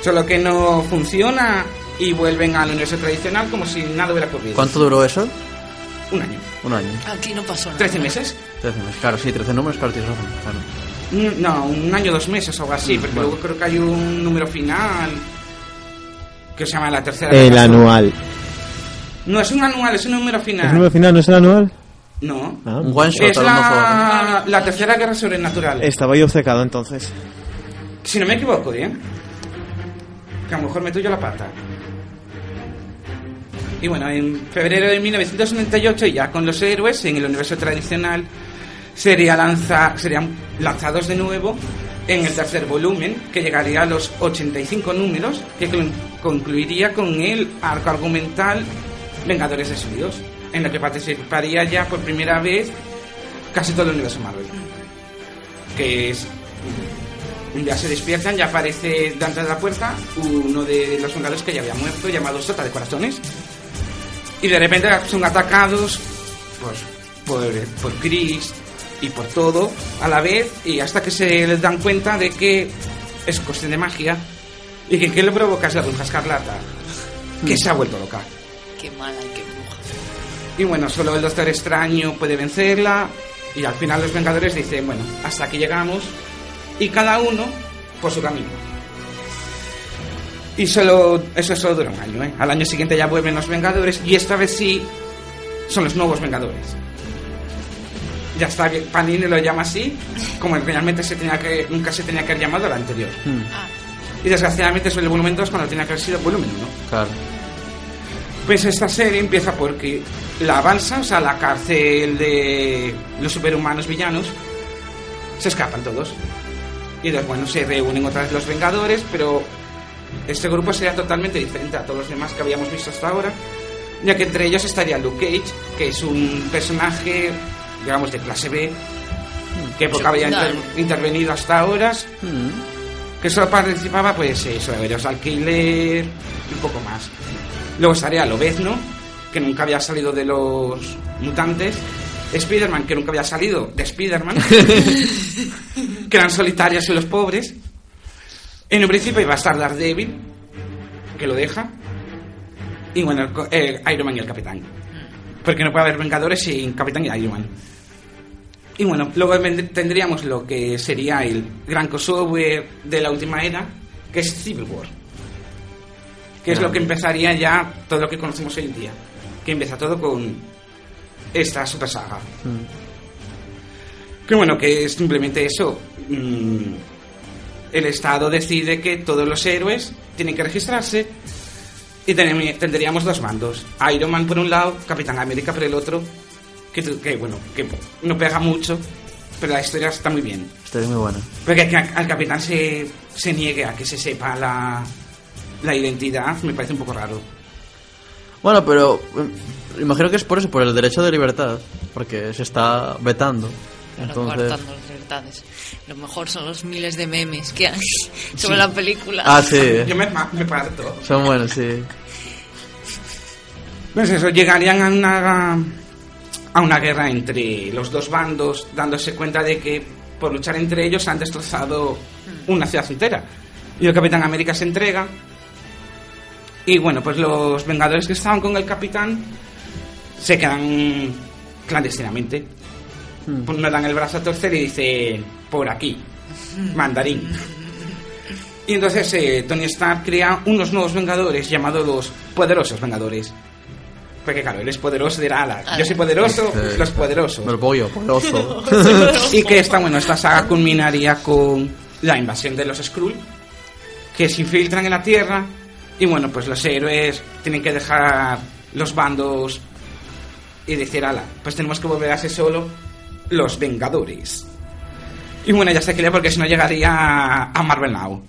Solo que no funciona y vuelven al universo tradicional como si nada hubiera ocurrido. ¿Cuánto duró eso? Un año. Un año. Aquí no pasó nada. 13 meses. 13 meses. Claro, sí, 13 números, claro, tienes razón. Claro. Mm, No, un año, dos meses o algo así, porque Bueno. luego creo que hay un número final que se llama la tercera. El anual. No es un anual, es un número final. ¿El número final no es el anual? No. Ah, Un one shot, Es a lo mejor. la, la tercera guerra sobrenatural. Estaba yo obcecado entonces. Si no me equivoco, ¿eh? Que a lo mejor me yo la pata. Y bueno, en febrero de 1998, ya con los héroes en el universo tradicional, sería lanza, serían lanzados de nuevo en el tercer volumen, que llegaría a los 85 números, que con- concluiría con el arco argumental Vengadores Destruidos, en el que participaría ya por primera vez casi todo el universo Marvel. Que es. Día se despiertan, ya aparece delante de la puerta uno de los Vengadores que ya había muerto, llamado Sota de Corazones. Y de repente son atacados pues, por, por Chris y por todo a la vez, y hasta que se les dan cuenta de que es cuestión de magia y que quien lo provoca es la bruja escarlata, que se ha vuelto loca. Qué mala y qué bruja. Y bueno, solo el Doctor Extraño puede vencerla. Y al final los Vengadores dicen, bueno, hasta aquí llegamos. Y cada uno por su camino. Y solo, eso solo dura un año, ¿eh? Al año siguiente ya vuelven los Vengadores. Y esta vez sí son los nuevos Vengadores. Ya está bien, Panini lo llama así, como realmente se tenía que, nunca se tenía que haber llamado el anterior. Y desgraciadamente es el volumen 2 cuando tenía que haber sido el volumen 1. Claro. Pues esta serie empieza porque la balsa, o sea, la cárcel de los superhumanos villanos, se escapan todos. Y entonces, bueno, se reúnen otra vez los Vengadores, pero este grupo sería totalmente diferente a todos los demás que habíamos visto hasta ahora, ya que entre ellos estaría Luke Cage, que es un personaje, digamos, de clase B, que poco había inter- intervenido hasta ahora, que solo participaba, pues, eso, Averos al Killer, y un poco más. Luego estaría Lobezno, que nunca había salido de los mutantes. Spider-Man, que nunca había salido de Spider-Man. que eran solitarios y los pobres. En un principio iba a estar Daredevil, que lo deja. Y bueno, el eh, Iron Man y el Capitán. Porque no puede haber Vengadores sin Capitán y Iron Man. Y bueno, luego tendríamos lo que sería el gran crossover de la última era, que es Civil War. Que es lo que empezaría ya todo lo que conocemos hoy en día. Que empieza todo con esta super saga. Que bueno, que es simplemente eso. Mm, el Estado decide que todos los héroes tienen que registrarse y tendríamos dos bandos. Iron Man por un lado, Capitán América por el otro. Que, tu- que, bueno, que no pega mucho, pero la historia está muy bien. Esta es muy buena. Porque que al capitán se, se niegue a que se sepa la, la identidad me parece un poco raro. Bueno, pero eh, imagino que es por eso, por el derecho de libertad, porque se está vetando. Pero Entonces, las libertades. Lo mejor son los miles de memes que hay sobre la película. Ah, sí. Yo me, me parto. son buenos, sí. Pues eso, llegarían a una, a una guerra entre los dos bandos, dándose cuenta de que por luchar entre ellos han destrozado una ciudad entera. Y el Capitán América se entrega. Y bueno, pues los Vengadores que estaban con el Capitán se quedan clandestinamente. Pues no dan el brazo a torcer y dicen, por aquí, mandarín. Y entonces eh, Tony Stark crea unos nuevos Vengadores llamados los Poderosos Vengadores. Porque claro, él es poderoso, dirá, ala, yo soy poderoso, Sí. los poderosos. Me lo yo, poderoso. y que esta, bueno, esta saga culminaría con la invasión de los Skrull, que se infiltran en la Tierra y bueno, pues los héroes tienen que dejar los bandos y decir, ala, pues tenemos que volver a ser solo los Vengadores. Y bueno, ya se quería porque si no llegaría a a Marvel Now.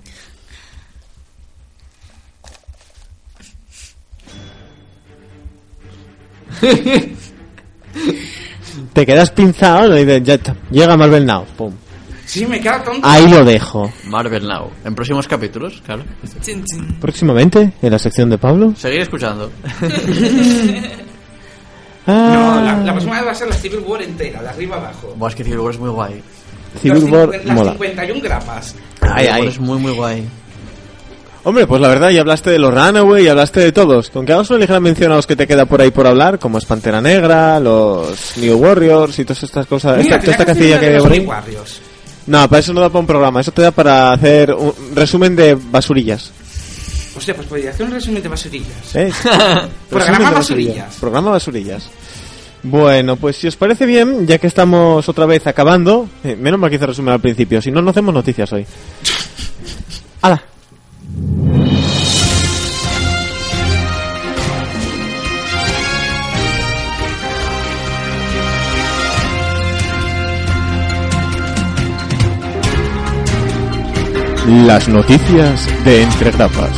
Te quedas pinzado y dices, ya está, llega Marvel Now. Pum. Sí, me queda tonto. Ahí lo dejo. Marvel Now. En próximos capítulos, claro. Chin, chin. Próximamente, en la sección de Pablo. Seguir escuchando. No, la, Ah, la próxima vez va a ser la Civil War entera, de arriba abajo. Buah, es que Civil War es muy guay. Civil War las mola. 51 grapas. Ay, ay. es muy, muy guay. Hombre, pues la verdad, ya hablaste de los Runaway, y hablaste de todos. Con que hagas una ligera mención a los que te queda por ahí por hablar, como es Pantera Negra, los New Warriors y todas estas cosas. Mira, esta, toda esta casilla que hay los Warriors. No, para eso no da para un programa. Eso te da para hacer un resumen de basurillas. Hostia, pues podría hacer un resumen de basurillas. ¿eh? Programa basurillas. Programa basurillas. Bueno, pues si os parece bien, ya que estamos otra vez acabando, eh, menos mal que hice resumen al principio, si no, no hacemos noticias hoy. ¡Hala! Las noticias de Entre Grapas.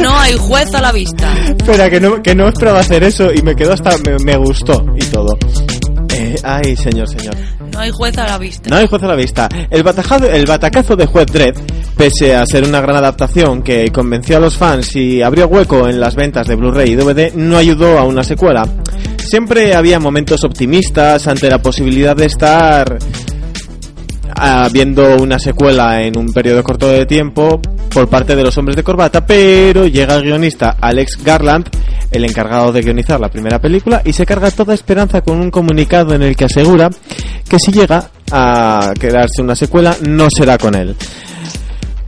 No hay juez a la vista. Espera, que no, que no esperaba hacer eso y me quedó hasta... Me, me gustó y todo. Eh, ay, señor, señor. No hay juez a la vista. No hay juez a la vista. El, batajado, el batacazo de Juez Dredd, pese a ser una gran adaptación que convenció a los fans y abrió hueco en las ventas de Blu-ray y DVD, no ayudó a una secuela. Siempre había momentos optimistas ante la posibilidad de estar viendo una secuela en un periodo corto de tiempo por parte de los hombres de corbata, pero llega el guionista Alex Garland, el encargado de guionizar la primera película, y se carga toda esperanza con un comunicado en el que asegura que si llega a quedarse una secuela, no será con él.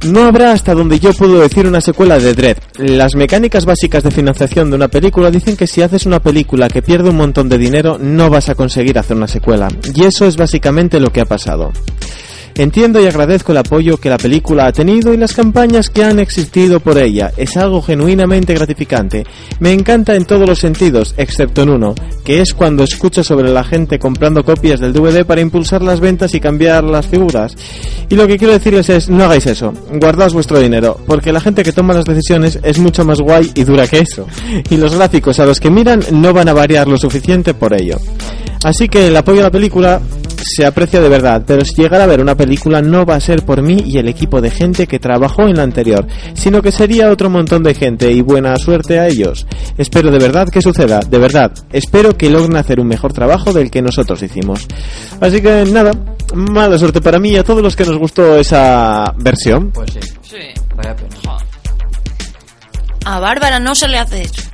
No habrá hasta donde yo puedo decir una secuela de Dread. Las mecánicas básicas de financiación de una película dicen que si haces una película que pierde un montón de dinero, no vas a conseguir hacer una secuela. Y eso es básicamente lo que ha pasado. Entiendo y agradezco el apoyo que la película ha tenido y las campañas que han existido por ella. Es algo genuinamente gratificante. Me encanta en todos los sentidos, excepto en uno, que es cuando escucho sobre la gente comprando copias del DVD para impulsar las ventas y cambiar las figuras. Y lo que quiero decirles es, no hagáis eso. Guardaos vuestro dinero, porque la gente que toma las decisiones es mucho más guay y dura que eso. Y los gráficos a los que miran no van a variar lo suficiente por ello. Así que el apoyo a la película se aprecia de verdad, pero si llegara a ver una película no va a ser por mí y el equipo de gente que trabajó en la anterior, sino que sería otro montón de gente y buena suerte a ellos. Espero de verdad que suceda, de verdad. Espero que logren hacer un mejor trabajo del que nosotros hicimos. Así que nada, mala suerte para mí y a todos los que nos gustó esa versión. Pues sí. Sí. Vaya pena. A Bárbara no se le hace eso.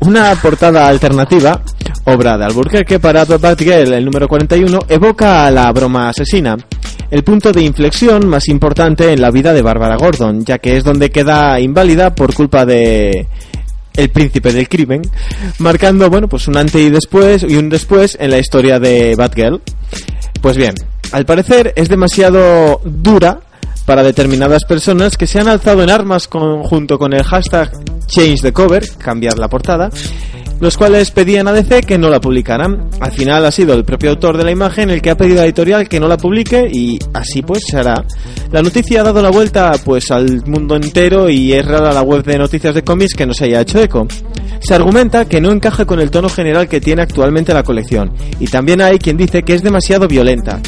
Una portada alternativa, obra de Alburquerque para Batgirl, el número 41, evoca a la broma asesina, el punto de inflexión más importante en la vida de Bárbara Gordon, ya que es donde queda inválida por culpa de el príncipe del crimen, marcando bueno pues un antes y después y un después en la historia de Batgirl. Pues bien, al parecer es demasiado dura para determinadas personas que se han alzado en armas con- junto con el hashtag Change the Cover, cambiar la portada, los cuales pedían a DC que no la publicaran. Al final ha sido el propio autor de la imagen el que ha pedido a la editorial que no la publique y así pues se hará. La noticia ha dado la vuelta pues al mundo entero y es rara la web de noticias de cómics que no se haya hecho eco. Se argumenta que no encaja con el tono general que tiene actualmente la colección y también hay quien dice que es demasiado violenta.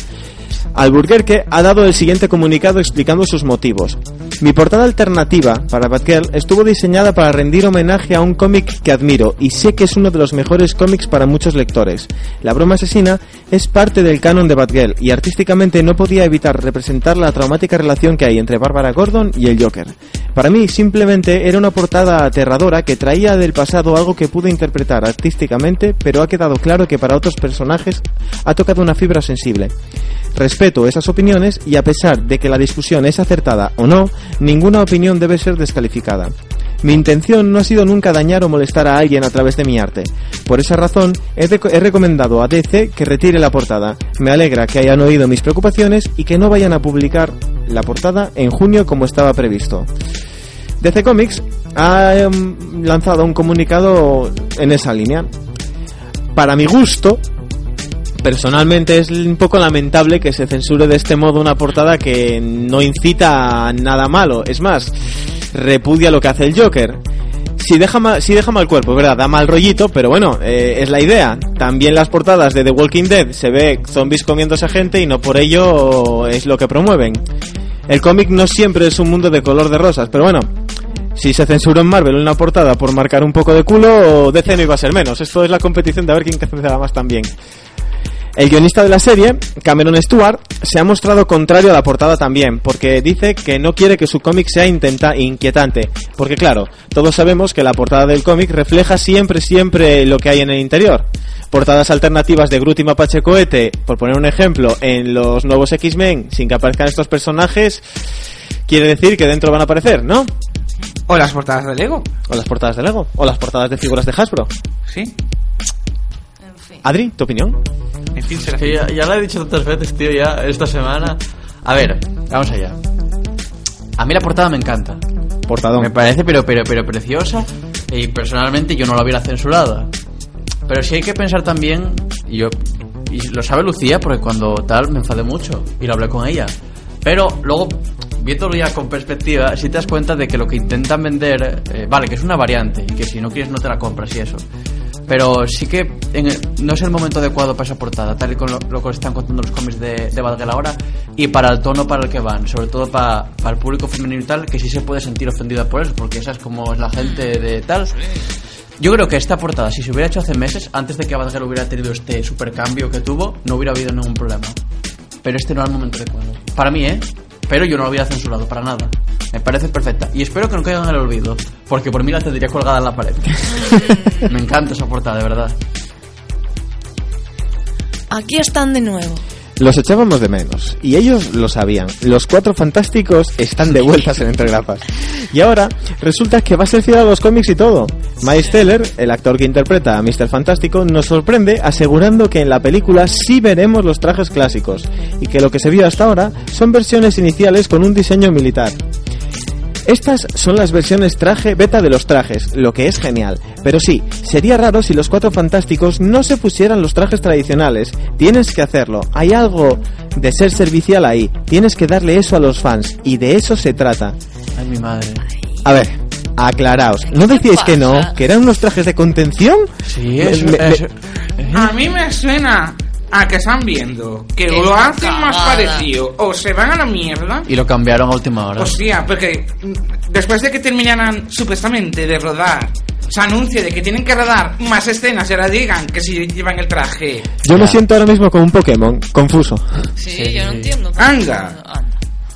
Alburquerque ha dado el siguiente comunicado explicando sus motivos. Mi portada alternativa para Batgirl estuvo diseñada para rendir homenaje a un cómic que admiro y sé que es uno de los mejores cómics para muchos lectores. La broma asesina es parte del canon de Batgirl y artísticamente no podía evitar representar la traumática relación que hay entre Bárbara Gordon y el Joker. Para mí simplemente era una portada aterradora que traía del pasado algo que pude interpretar artísticamente, pero ha quedado claro que para otros personajes ha tocado una fibra sensible. Respeto esas opiniones y a pesar de que la discusión es acertada o no, ninguna opinión debe ser descalificada. Mi intención no ha sido nunca dañar o molestar a alguien a través de mi arte. Por esa razón, he, recomendado a DC que retire la portada. Me alegra que hayan oído mis preocupaciones y que no vayan a publicar la portada en junio como estaba previsto. DC Comics ha em, lanzado un comunicado en esa línea. Para mi gusto, personalmente es un poco lamentable que se censure de este modo una portada que no incita a nada malo. Es más, repudia lo que hace el Joker. Si deja, mal, si deja mal cuerpo, ¿verdad? Da mal rollito, pero bueno, eh, es la idea. También las portadas de The Walking Dead se ve zombies comiéndose a gente y no por ello es lo que promueven. El cómic no siempre es un mundo de color de rosas, pero bueno, si se censuró en Marvel una portada por marcar un poco de culo, DC no iba a ser menos. Esto es la competición de ver quién censura más también. El guionista de la serie, Cameron Stewart, se ha mostrado contrario a la portada también, porque dice que no quiere que su cómic sea intenta inquietante. Porque claro, todos sabemos que la portada del cómic refleja siempre, siempre lo que hay en el interior. Portadas alternativas de Groot y Mapache Cohete, por poner un ejemplo, en los nuevos X-Men, sin que aparezcan estos personajes, quiere decir que dentro van a aparecer, ¿no? O las portadas de Lego. O las portadas de Lego, o las portadas de figuras de Hasbro. Sí. Adri, ¿tu opinión? En fin, será Que ya, ya lo he dicho tantas veces, tío, ya esta semana. A ver, vamos allá. A mí la portada me encanta. Portadón. Me parece, pero, pero, pero preciosa. Y personalmente yo no la hubiera censurado. Pero sí hay que pensar también, y yo y lo sabe Lucía porque cuando tal me enfadé mucho y lo hablé con ella. Pero luego, viéndolo ya con perspectiva, si te das cuenta de que lo que intentan vender, eh, vale, que es una variante y que si no quieres no te la compras y eso. Pero sí que en el- no es el momento adecuado para esa portada, tal y como lo, lo que están contando los cómics de, de Badger ahora, y para el tono para el que van, sobre todo para, para el público femenino y tal, que sí se puede sentir ofendida por eso, porque esa es como es la gente de tal. Yo creo que esta portada, si se hubiera hecho hace meses, antes de que Badger hubiera tenido este supercambio que tuvo, no hubiera habido ningún problema. Pero este no era el momento adecuado. Para mí, ¿eh? Pero yo no lo hubiera censurado, para nada. Me parece perfecta. Y espero que no caigan en el olvido, porque por mí la tendría colgada en la pared. Me encanta esa portada, de verdad. Aquí están de nuevo. Los echábamos de menos, y ellos lo sabían. Los cuatro fantásticos están de vueltas en Entre Grapas. Y ahora resulta que va a ser fiel a los cómics y todo. Miles Teller, el actor que interpreta a Mr. Fantástico, nos sorprende asegurando que en la película sí veremos los trajes clásicos, y que lo que se vio hasta ahora son versiones iniciales con un diseño militar. Estas son las versiones traje beta de los trajes, lo que es genial. Pero sí, sería raro si los cuatro fantásticos no se pusieran los trajes tradicionales. Tienes que hacerlo. Hay algo de ser servicial ahí. Tienes que darle eso a los fans. Y de eso se trata. Ay, mi madre. A ver, aclaraos. ¿No decíais que no? ¿Que eran unos trajes de contención? Sí, Me- eso, me- eso- A mí me suena a que están viendo que lo hacen más parecido o se van a la mierda. Y lo cambiaron a última hora. Hostia, porque mm, después de que terminaran supuestamente de rodar, se anuncia de que tienen que rodar más escenas y ahora digan que si llevan el traje. Yo me siento ahora mismo como un Pokémon, confuso. Sí, yo no entiendo. Anda.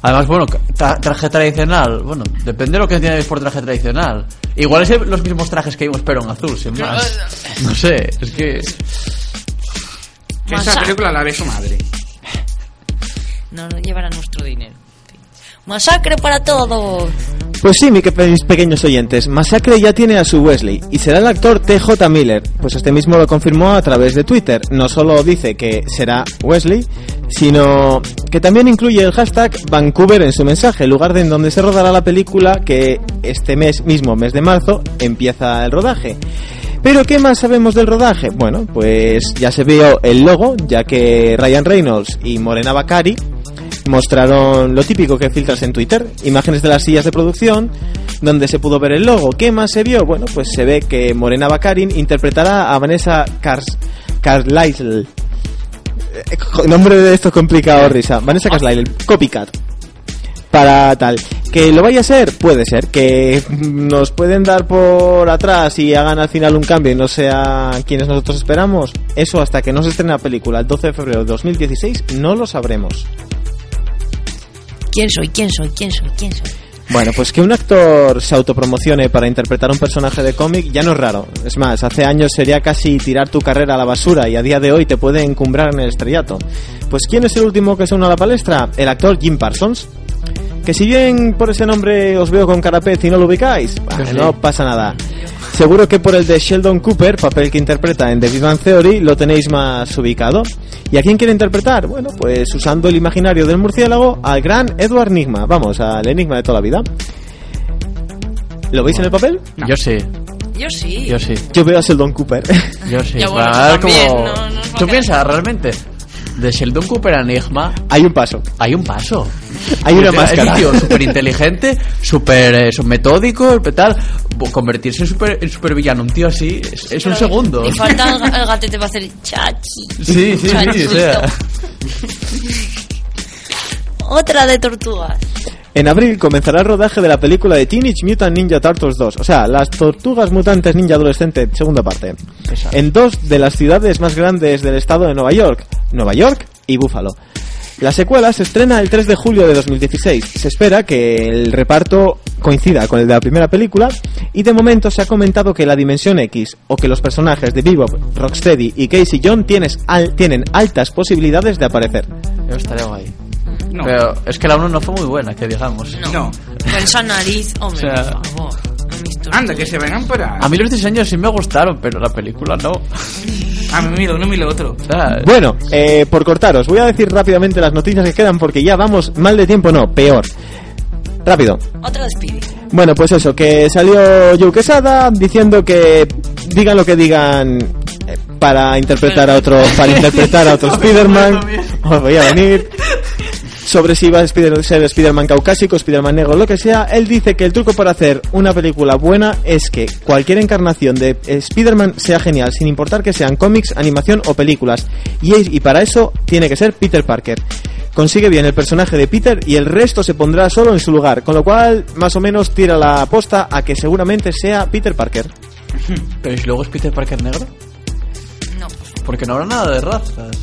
Además, bueno, tra- traje tradicional. Bueno, depende de lo que entiendes por traje tradicional. Igual es los mismos trajes que vimos, pero en azul, sin más. No sé, es que. Esa película la ve su madre. No nos llevará nuestro dinero. Masacre para todos. Pues sí, mis pequeños oyentes, Masacre ya tiene a su Wesley y será el actor TJ Miller. Pues este mismo lo confirmó a través de Twitter. No solo dice que será Wesley, sino que también incluye el hashtag Vancouver en su mensaje, el lugar de en donde se rodará la película que este mes mismo, mes de marzo, empieza el rodaje. Pero ¿qué más sabemos del rodaje? Bueno, pues ya se vio el logo, ya que Ryan Reynolds y Morena Bacari mostraron lo típico que filtras en Twitter, imágenes de las sillas de producción, donde se pudo ver el logo. ¿Qué más se vio? Bueno, pues se ve que Morena Baccarin interpretará a Vanessa Carlisle. Eh, Nombre de esto complicado, risa. Vanessa Carlisle, copycat. Para tal. Que lo vaya a ser, puede ser. Que nos pueden dar por atrás y hagan al final un cambio y no sea quienes nosotros esperamos. Eso hasta que no se estrene la película el 12 de febrero de 2016 no lo sabremos. ¿Quién soy? ¿Quién soy? ¿Quién soy? ¿Quién soy? Bueno, pues que un actor se autopromocione para interpretar un personaje de cómic ya no es raro. Es más, hace años sería casi tirar tu carrera a la basura y a día de hoy te puede encumbrar en el estrellato. Pues ¿quién es el último que se une a la palestra? El actor Jim Parsons. Que si bien por ese nombre os veo con carapez y no lo ubicáis, sí. no pasa nada. Seguro que por el de Sheldon Cooper, papel que interpreta en The Big Bang Theory, lo tenéis más ubicado. ¿Y a quién quiere interpretar? Bueno, pues usando el imaginario del murciélago, al gran Edward Nigma. Vamos, al enigma de toda la vida. ¿Lo veis en el papel? Yo sí, Yo sí. yo sí. Yo veo a Sheldon Cooper. Yo sí. Ya, bueno, Va también, como- no- no ¿Tú piensas realmente? De Sheldon Cooper a Enigma Hay un paso. hay un paso. Hay una Es máscara. un tío súper inteligente, súper eh, metódico, tal. Convertirse en super, en supervillano, un tío así, es, es un segundo. Y falta el, el gatete para hacer chachi. Sí, sí, sí, o sea. Otra de tortugas. En abril comenzará el rodaje de la película de Teenage Mutant Ninja Turtles 2. O sea, las tortugas mutantes ninja adolescente, segunda parte. Exacto. En dos de las ciudades más grandes del estado de Nueva York. Nueva York y Buffalo. La secuela se estrena el 3 de julio de 2016. Se espera que el reparto coincida con el de la primera película y de momento se ha comentado que la Dimensión X o que los personajes de Bebop, Rocksteady y Casey John tienes al- tienen altas posibilidades de aparecer. Yo estaría guay. No. Pero es que la 1 no fue muy buena, que digamos. No. Con esa nariz, hombre, O sea- por favor. No Anda, que se vengan para. A mí los diseños sí me gustaron, pero la película no. A mí mira uno, mira otro. O sea, Bueno, eh, por cortaros, voy a decir rápidamente las noticias que quedan porque ya vamos mal de tiempo, no, peor. Rápido. Otra de Speedy. Bueno, pues eso, que salió Joe Quesada diciendo que digan lo que digan eh, para interpretar a otro para interpretar a otro Spider-Man. Os voy a venir. Sobre si va a Spider- ser Spider-Man caucásico, Spider-Man negro, lo que sea, él dice que el truco para hacer una película buena es que cualquier encarnación de Spider-Man sea genial, sin importar que sean cómics, animación o películas. Y, para eso tiene que ser Peter Parker. Consigue bien el personaje de Peter y el resto se pondrá solo en su lugar, con lo cual más o menos tira la aposta a que seguramente sea Peter Parker. Pero ¿y si luego es Peter Parker negro? No. Porque no habrá nada de razas.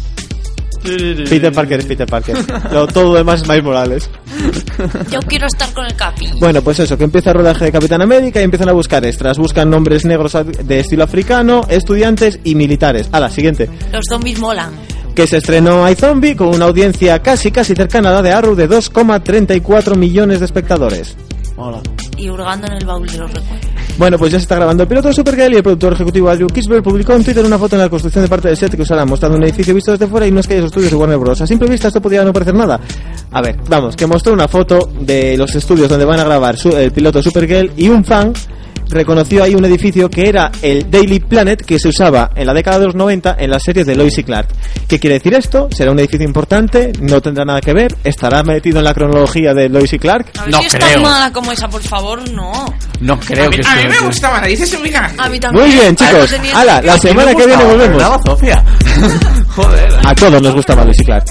Peter Parker es Peter Parker. Lo, todo lo demás es Miles Morales. Yo quiero estar con el Capi. Bueno, pues eso, que empieza el rodaje de Capitán América y empiezan a buscar extras. Buscan nombres negros de estilo africano, estudiantes y militares. A la siguiente. Los zombies molan. Que se estrenó iZombie con una audiencia casi casi cercana a la de Arrow de 2,34 millones de espectadores. Hola. Y hurgando en el baúl de los recuerdos. Bueno, pues ya se está grabando el piloto de Supergirl y el productor ejecutivo Andrew Kisber publicó en Twitter una foto en la construcción de parte del set que usará mostrando un edificio visto desde fuera y unos calles estudios de Warner Bros. A simple vista esto podría no parecer nada. A ver, vamos, que mostró una foto de los estudios donde van a grabar el piloto de Supergirl y un fan reconoció ahí un edificio que era el Daily Planet que se usaba en la década de los 90 en las series de Lois y Clark. ¿Qué quiere decir esto? Será un edificio importante, no tendrá nada que ver, estará metido en la cronología de Lois y Clark. A ver si es tan mala como esa, por favor, no. No creo a mí, que a mí sea- me gustaba, la dices muy grande. A mí también. Muy bien, chicos. no Hala, la semana que viene volvemos. Sofía. Joder. A todos nos gustaba Lois y Clark.